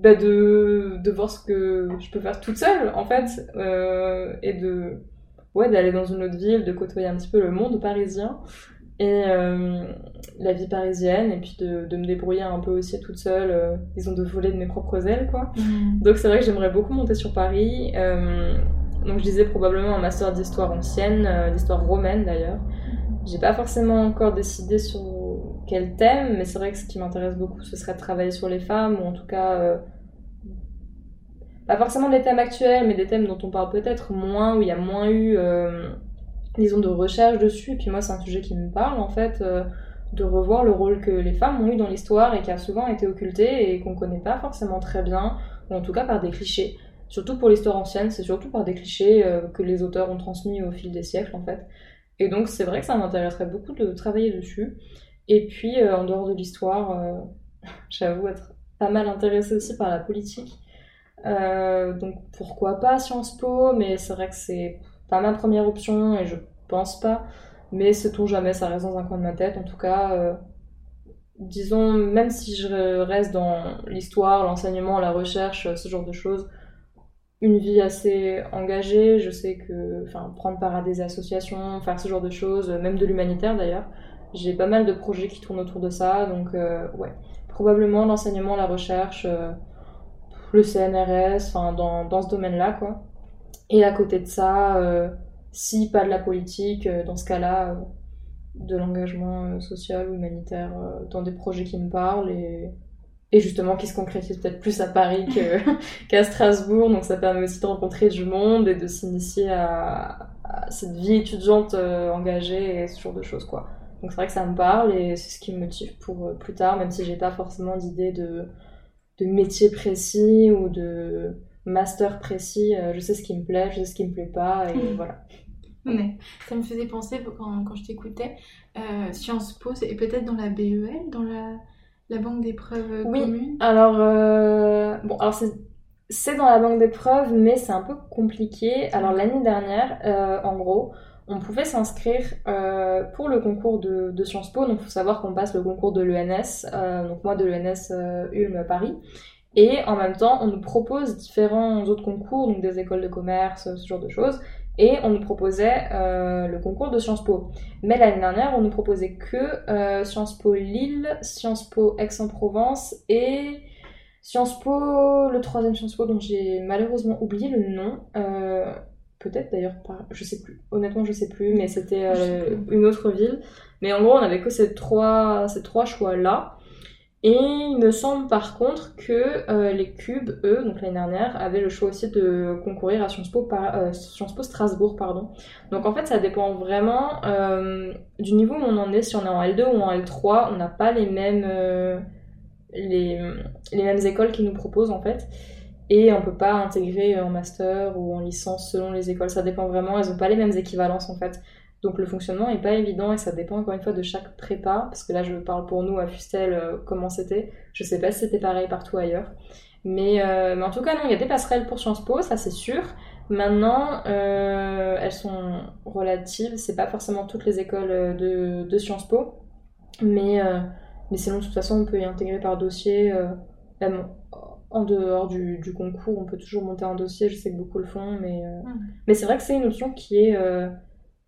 bah de, de voir ce que je peux faire toute seule, en fait, euh, et de, ouais, d'aller dans une autre ville, de côtoyer un petit peu le monde parisien et euh, la vie parisienne, et puis de, de, me débrouiller un peu aussi toute seule, euh, disons de voler de mes propres ailes, quoi. Mm. Donc c'est vrai que j'aimerais beaucoup monter sur Paris. Donc je disais probablement un master d'histoire ancienne, d'histoire romaine d'ailleurs. J'ai pas forcément encore décidé sur quel thème, mais c'est vrai que ce qui m'intéresse beaucoup, ce serait de travailler sur les femmes, ou en tout cas, euh, pas forcément des thèmes actuels, mais des thèmes dont on parle peut-être moins, où il y a moins eu, euh, disons, de recherche dessus. Et puis moi, c'est un sujet qui me parle, en fait, euh, de revoir le rôle que les femmes ont eu dans l'histoire et qui a souvent été occulté et qu'on connaît pas forcément très bien, ou en tout cas par des clichés. Surtout pour l'histoire ancienne, c'est surtout par des clichés que les auteurs ont transmis au fil des siècles, en fait. Et donc c'est vrai que ça m'intéresserait beaucoup de travailler dessus. Et puis euh, en dehors de l'histoire, euh, [LAUGHS] j'avoue être pas mal intéressée aussi par la politique. Euh, donc pourquoi pas Sciences Po, mais c'est vrai que c'est pas ma première option et je pense pas. Mais tout jamais, ça reste dans un coin de ma tête. En tout cas, disons, même si je reste dans l'histoire, l'enseignement, la recherche, ce genre de choses, une vie assez engagée. Je sais que, prendre part à des associations, faire ce genre de choses, même de l'humanitaire d'ailleurs. J'ai pas mal de projets qui tournent autour de ça, donc euh, ouais, probablement l'enseignement, la recherche, euh, le CNRS, enfin dans, dans ce domaine-là quoi. Et à côté de ça, euh, si pas de la politique, dans ce cas-là, de l'engagement social ou humanitaire dans des projets qui me parlent et et justement qui se concrétise peut-être plus à Paris [LAUGHS] qu'à Strasbourg. Donc ça permet aussi de rencontrer du monde et de s'initier à, cette vie étudiante euh, engagée et ce genre de choses quoi. Donc c'est vrai que ça me parle et c'est ce qui me motive pour euh, plus tard, même si j'ai pas forcément d'idée de, de métier précis ou de master précis. Euh, je sais ce qui me plaît, je sais ce qui me plaît pas et [LAUGHS] voilà. Ça me faisait penser quand, quand je t'écoutais, Sciences Po et peut-être dans la BEL, dans la la banque d'épreuves Oui. commune Alors, euh, bon, alors c'est, c'est dans la banque d'épreuves, mais c'est un peu compliqué. Alors, l'année dernière, euh, en gros, on pouvait s'inscrire euh, pour le concours de, de Sciences Po. Donc, il faut savoir qu'on passe le concours de l'ENS, euh, donc moi de l'ENS euh, Ulm Paris. Et en même temps, on nous propose différents autres concours, donc des écoles de commerce, ce genre de choses. Et on nous proposait euh, le concours de Sciences Po. Mais l'année dernière, on nous proposait que euh, Sciences Po Lille, Sciences Po Aix-en-Provence et Sciences Po, le troisième Sciences Po dont j'ai malheureusement oublié le nom. Euh, Peut-être d'ailleurs pas, je sais plus. Honnêtement, je sais plus, mais c'était une autre ville. Mais en gros, on avait que ces trois, ces trois choix-là. Et il me semble par contre que euh, les cubes, eux, donc l'année dernière, avaient le choix aussi de concourir à Sciences Po, euh, Strasbourg. Pardon. Donc en fait, ça dépend vraiment euh, du niveau où on en est. Si on est en L2 ou en L3, on n'a pas les mêmes, les, mêmes écoles qui nous proposent en fait. Et on peut pas intégrer en master ou en licence selon les écoles. Ça dépend vraiment. Elles ont pas les mêmes équivalences en fait. Donc le fonctionnement est pas évident et ça dépend encore une fois de chaque prépa. Parce que là, je parle pour nous à Fustel euh, comment c'était. Je sais pas si c'était pareil partout ailleurs. Mais, euh, mais en tout cas, non, il y a des passerelles pour Sciences Po, ça c'est sûr. Maintenant, euh, elles sont relatives. C'est pas forcément toutes les écoles de, de Sciences Po. Mais, mais sinon, de toute façon, on peut y intégrer par dossier. même en dehors du, du concours, on peut toujours monter un dossier. Je sais que beaucoup le font. Mais, Mhm. mais c'est vrai que c'est une option qui est,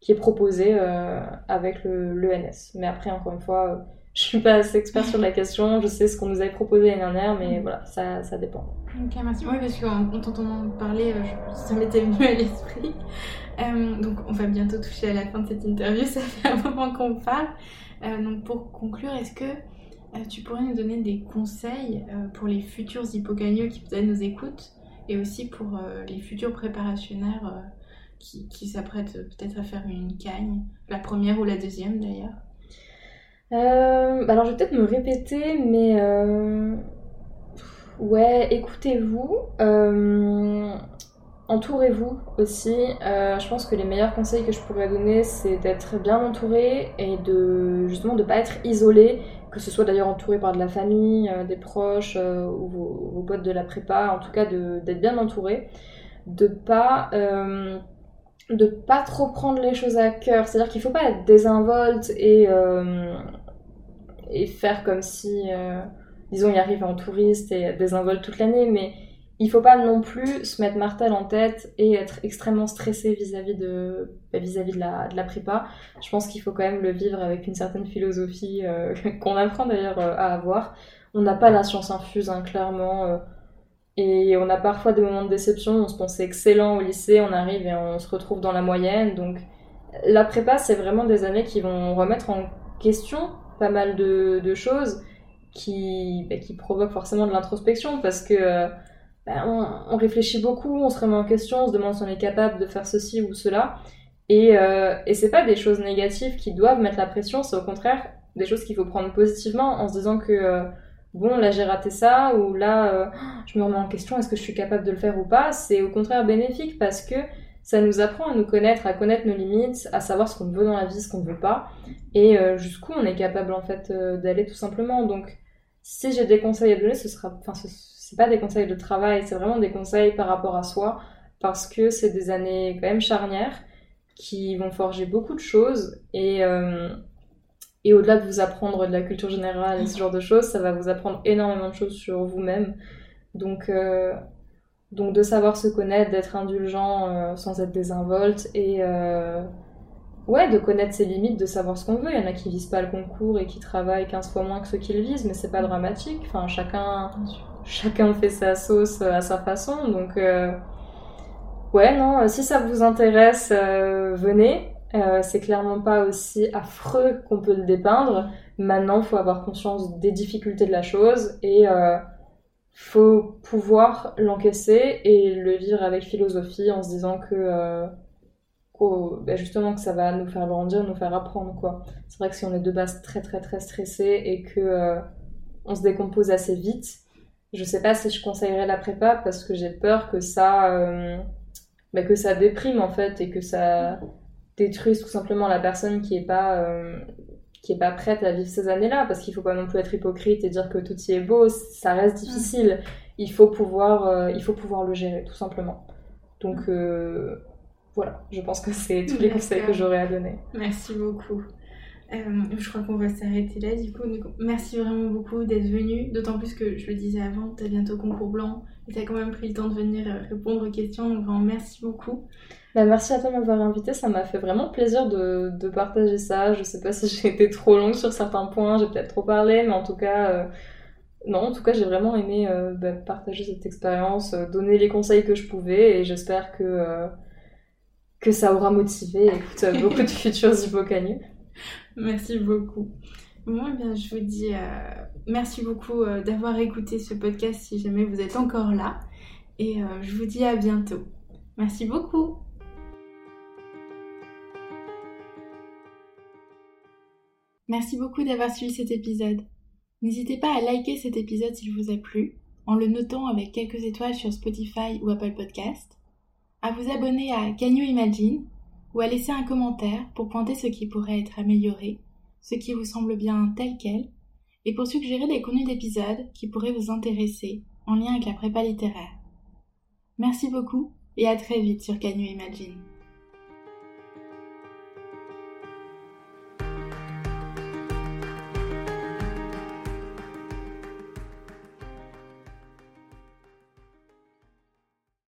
qui est proposée euh, avec le, l'ENS. Mais après, encore une fois, euh, [LAUGHS] je suis pas assez expert sur la question. Je sais ce qu'on nous avait proposé l'année dernière, mais Mhm. voilà, ça, ça dépend. Ok, merci. Oui, parce qu'en en t'entendant parler, euh, je- ça m'était venu à l'esprit. Euh, donc, on va bientôt toucher à la fin de cette interview. [LAUGHS] Ça fait un moment qu'on parle. Euh, donc, pour conclure, est-ce que euh, tu pourrais nous donner des conseils euh, pour les futurs hypogagneux qui peut-être nous écoutent et aussi pour euh, les futurs préparationnaires euh, qui, qui s'apprêtent euh, peut-être à faire une cagne, la première ou la deuxième d'ailleurs Euh, alors je vais peut-être me répéter, mais euh, ouais, écoutez-vous, euh, entourez-vous aussi. Je pense que les meilleurs conseils que je pourrais donner, c'est d'être bien entouré et de justement de pas être isolé, que ce soit d'ailleurs entouré par de la famille, des proches ou vos, potes de la prépa, en tout cas d'être bien entouré, de pas de pas trop prendre les choses à cœur. C'est-à-dire qu'il faut pas être désinvolte et, euh, et faire comme si, euh, disons, y arriver en touriste et être désinvolte toute l'année, mais il faut pas non plus se mettre martel en tête et être extrêmement stressé vis-à-vis de, bah, vis-à-vis de, la, de la prépa. Je pense qu'il faut quand même le vivre avec une certaine philosophie euh, [LAUGHS] qu'on apprend d'ailleurs à avoir. On n'a pas la science infuse, hein, clairement. Et on a parfois des moments de déception, on se pensait excellent au lycée, on arrive et on se retrouve dans la moyenne. Donc la prépa, c'est vraiment des années qui vont remettre en question pas mal de, choses qui, bah, qui provoquent forcément de l'introspection parce que bah, on, réfléchit beaucoup, on se remet en question, on se demande si on est capable de faire ceci ou cela. Et, euh, et c'est pas des choses négatives qui doivent mettre la pression, c'est au contraire des choses qu'il faut prendre positivement en se disant que bon là j'ai raté ça ou là euh, je me remets en question est-ce que je suis capable de le faire ou pas? C'est au contraire bénéfique parce que ça nous apprend à nous connaître à connaître nos limites à savoir ce qu'on veut dans la vie ce qu'on veut pas et euh, jusqu'où on est capable en fait euh, d'aller tout simplement. Donc si j'ai des conseils à donner ce sera enfin ce- c'est pas des conseils de travail c'est vraiment des conseils par rapport à soi parce que c'est des années quand même charnières qui vont forger beaucoup de choses et et au-delà de vous apprendre de la culture générale et ce genre de choses, ça va vous apprendre énormément de choses sur vous-même. Donc, euh, donc de savoir se connaître, d'être indulgent euh, sans être désinvolte et euh, ouais, de connaître ses limites, de savoir ce qu'on veut. Il y en a qui visent pas le concours et qui travaillent 15 fois moins que ceux qui le visent, mais c'est pas dramatique. Enfin, chacun, chacun fait sa sauce à sa façon. Donc, ouais, non, si ça vous intéresse, venez. Euh, c'est clairement pas aussi affreux qu'on peut le dépeindre. Maintenant, faut avoir conscience des difficultés de la chose et euh, faut pouvoir l'encaisser et le vivre avec philosophie en se disant que euh, ben justement que ça va nous faire grandir, nous faire apprendre quoi. C'est vrai que si on est de base très très très stressé et que euh, on se décompose assez vite, je sais pas si je conseillerais la prépa parce que j'ai peur que ça ben, que ça déprime en fait et que ça détruise tout simplement la personne qui est pas euh, qui est pas prête à vivre ces années-là, parce qu'il faut pas non plus être hypocrite et dire que tout y est beau, ça reste difficile. Il faut pouvoir, euh, il faut pouvoir le gérer, tout simplement. Donc euh, voilà, je pense que c'est tous les conseils que j'aurais à donner. Merci beaucoup. Euh, je crois qu'on va s'arrêter là du coup. merci vraiment beaucoup d'être venu. D'autant plus que je le disais avant, tu as bientôt concours blanc et tu as quand même pris le temps de venir répondre aux questions. Donc vraiment merci beaucoup. Bah, merci à toi de m'avoir invité. Ça m'a fait vraiment plaisir de, de, partager ça. Je sais pas [LAUGHS] si j'ai été trop longue sur certains points, j'ai peut-être trop parlé, mais en tout cas. Euh, non, en tout cas, j'ai vraiment aimé bah, partager cette expérience, donner les conseils que je pouvais, et j'espère que, que ça aura motivé écoute, beaucoup de [LAUGHS] futurs hypocagneux. Merci beaucoup. Bon, eh bien, je vous dis euh, merci beaucoup euh, d'avoir écouté ce podcast si jamais vous êtes encore là. Et euh, je vous dis à bientôt. Merci beaucoup. Merci beaucoup d'avoir suivi cet épisode. N'hésitez pas à liker cet épisode s'il vous a plu, en le notant avec quelques étoiles sur Spotify ou Apple Podcast, à vous abonner à Can Imagine ou à laisser un commentaire pour pointer ce qui pourrait être amélioré, ce qui vous semble bien tel quel, et pour suggérer des contenus d'épisodes qui pourraient vous intéresser en lien avec la prépa littéraire. Merci beaucoup et à très vite sur Canyon Imagine.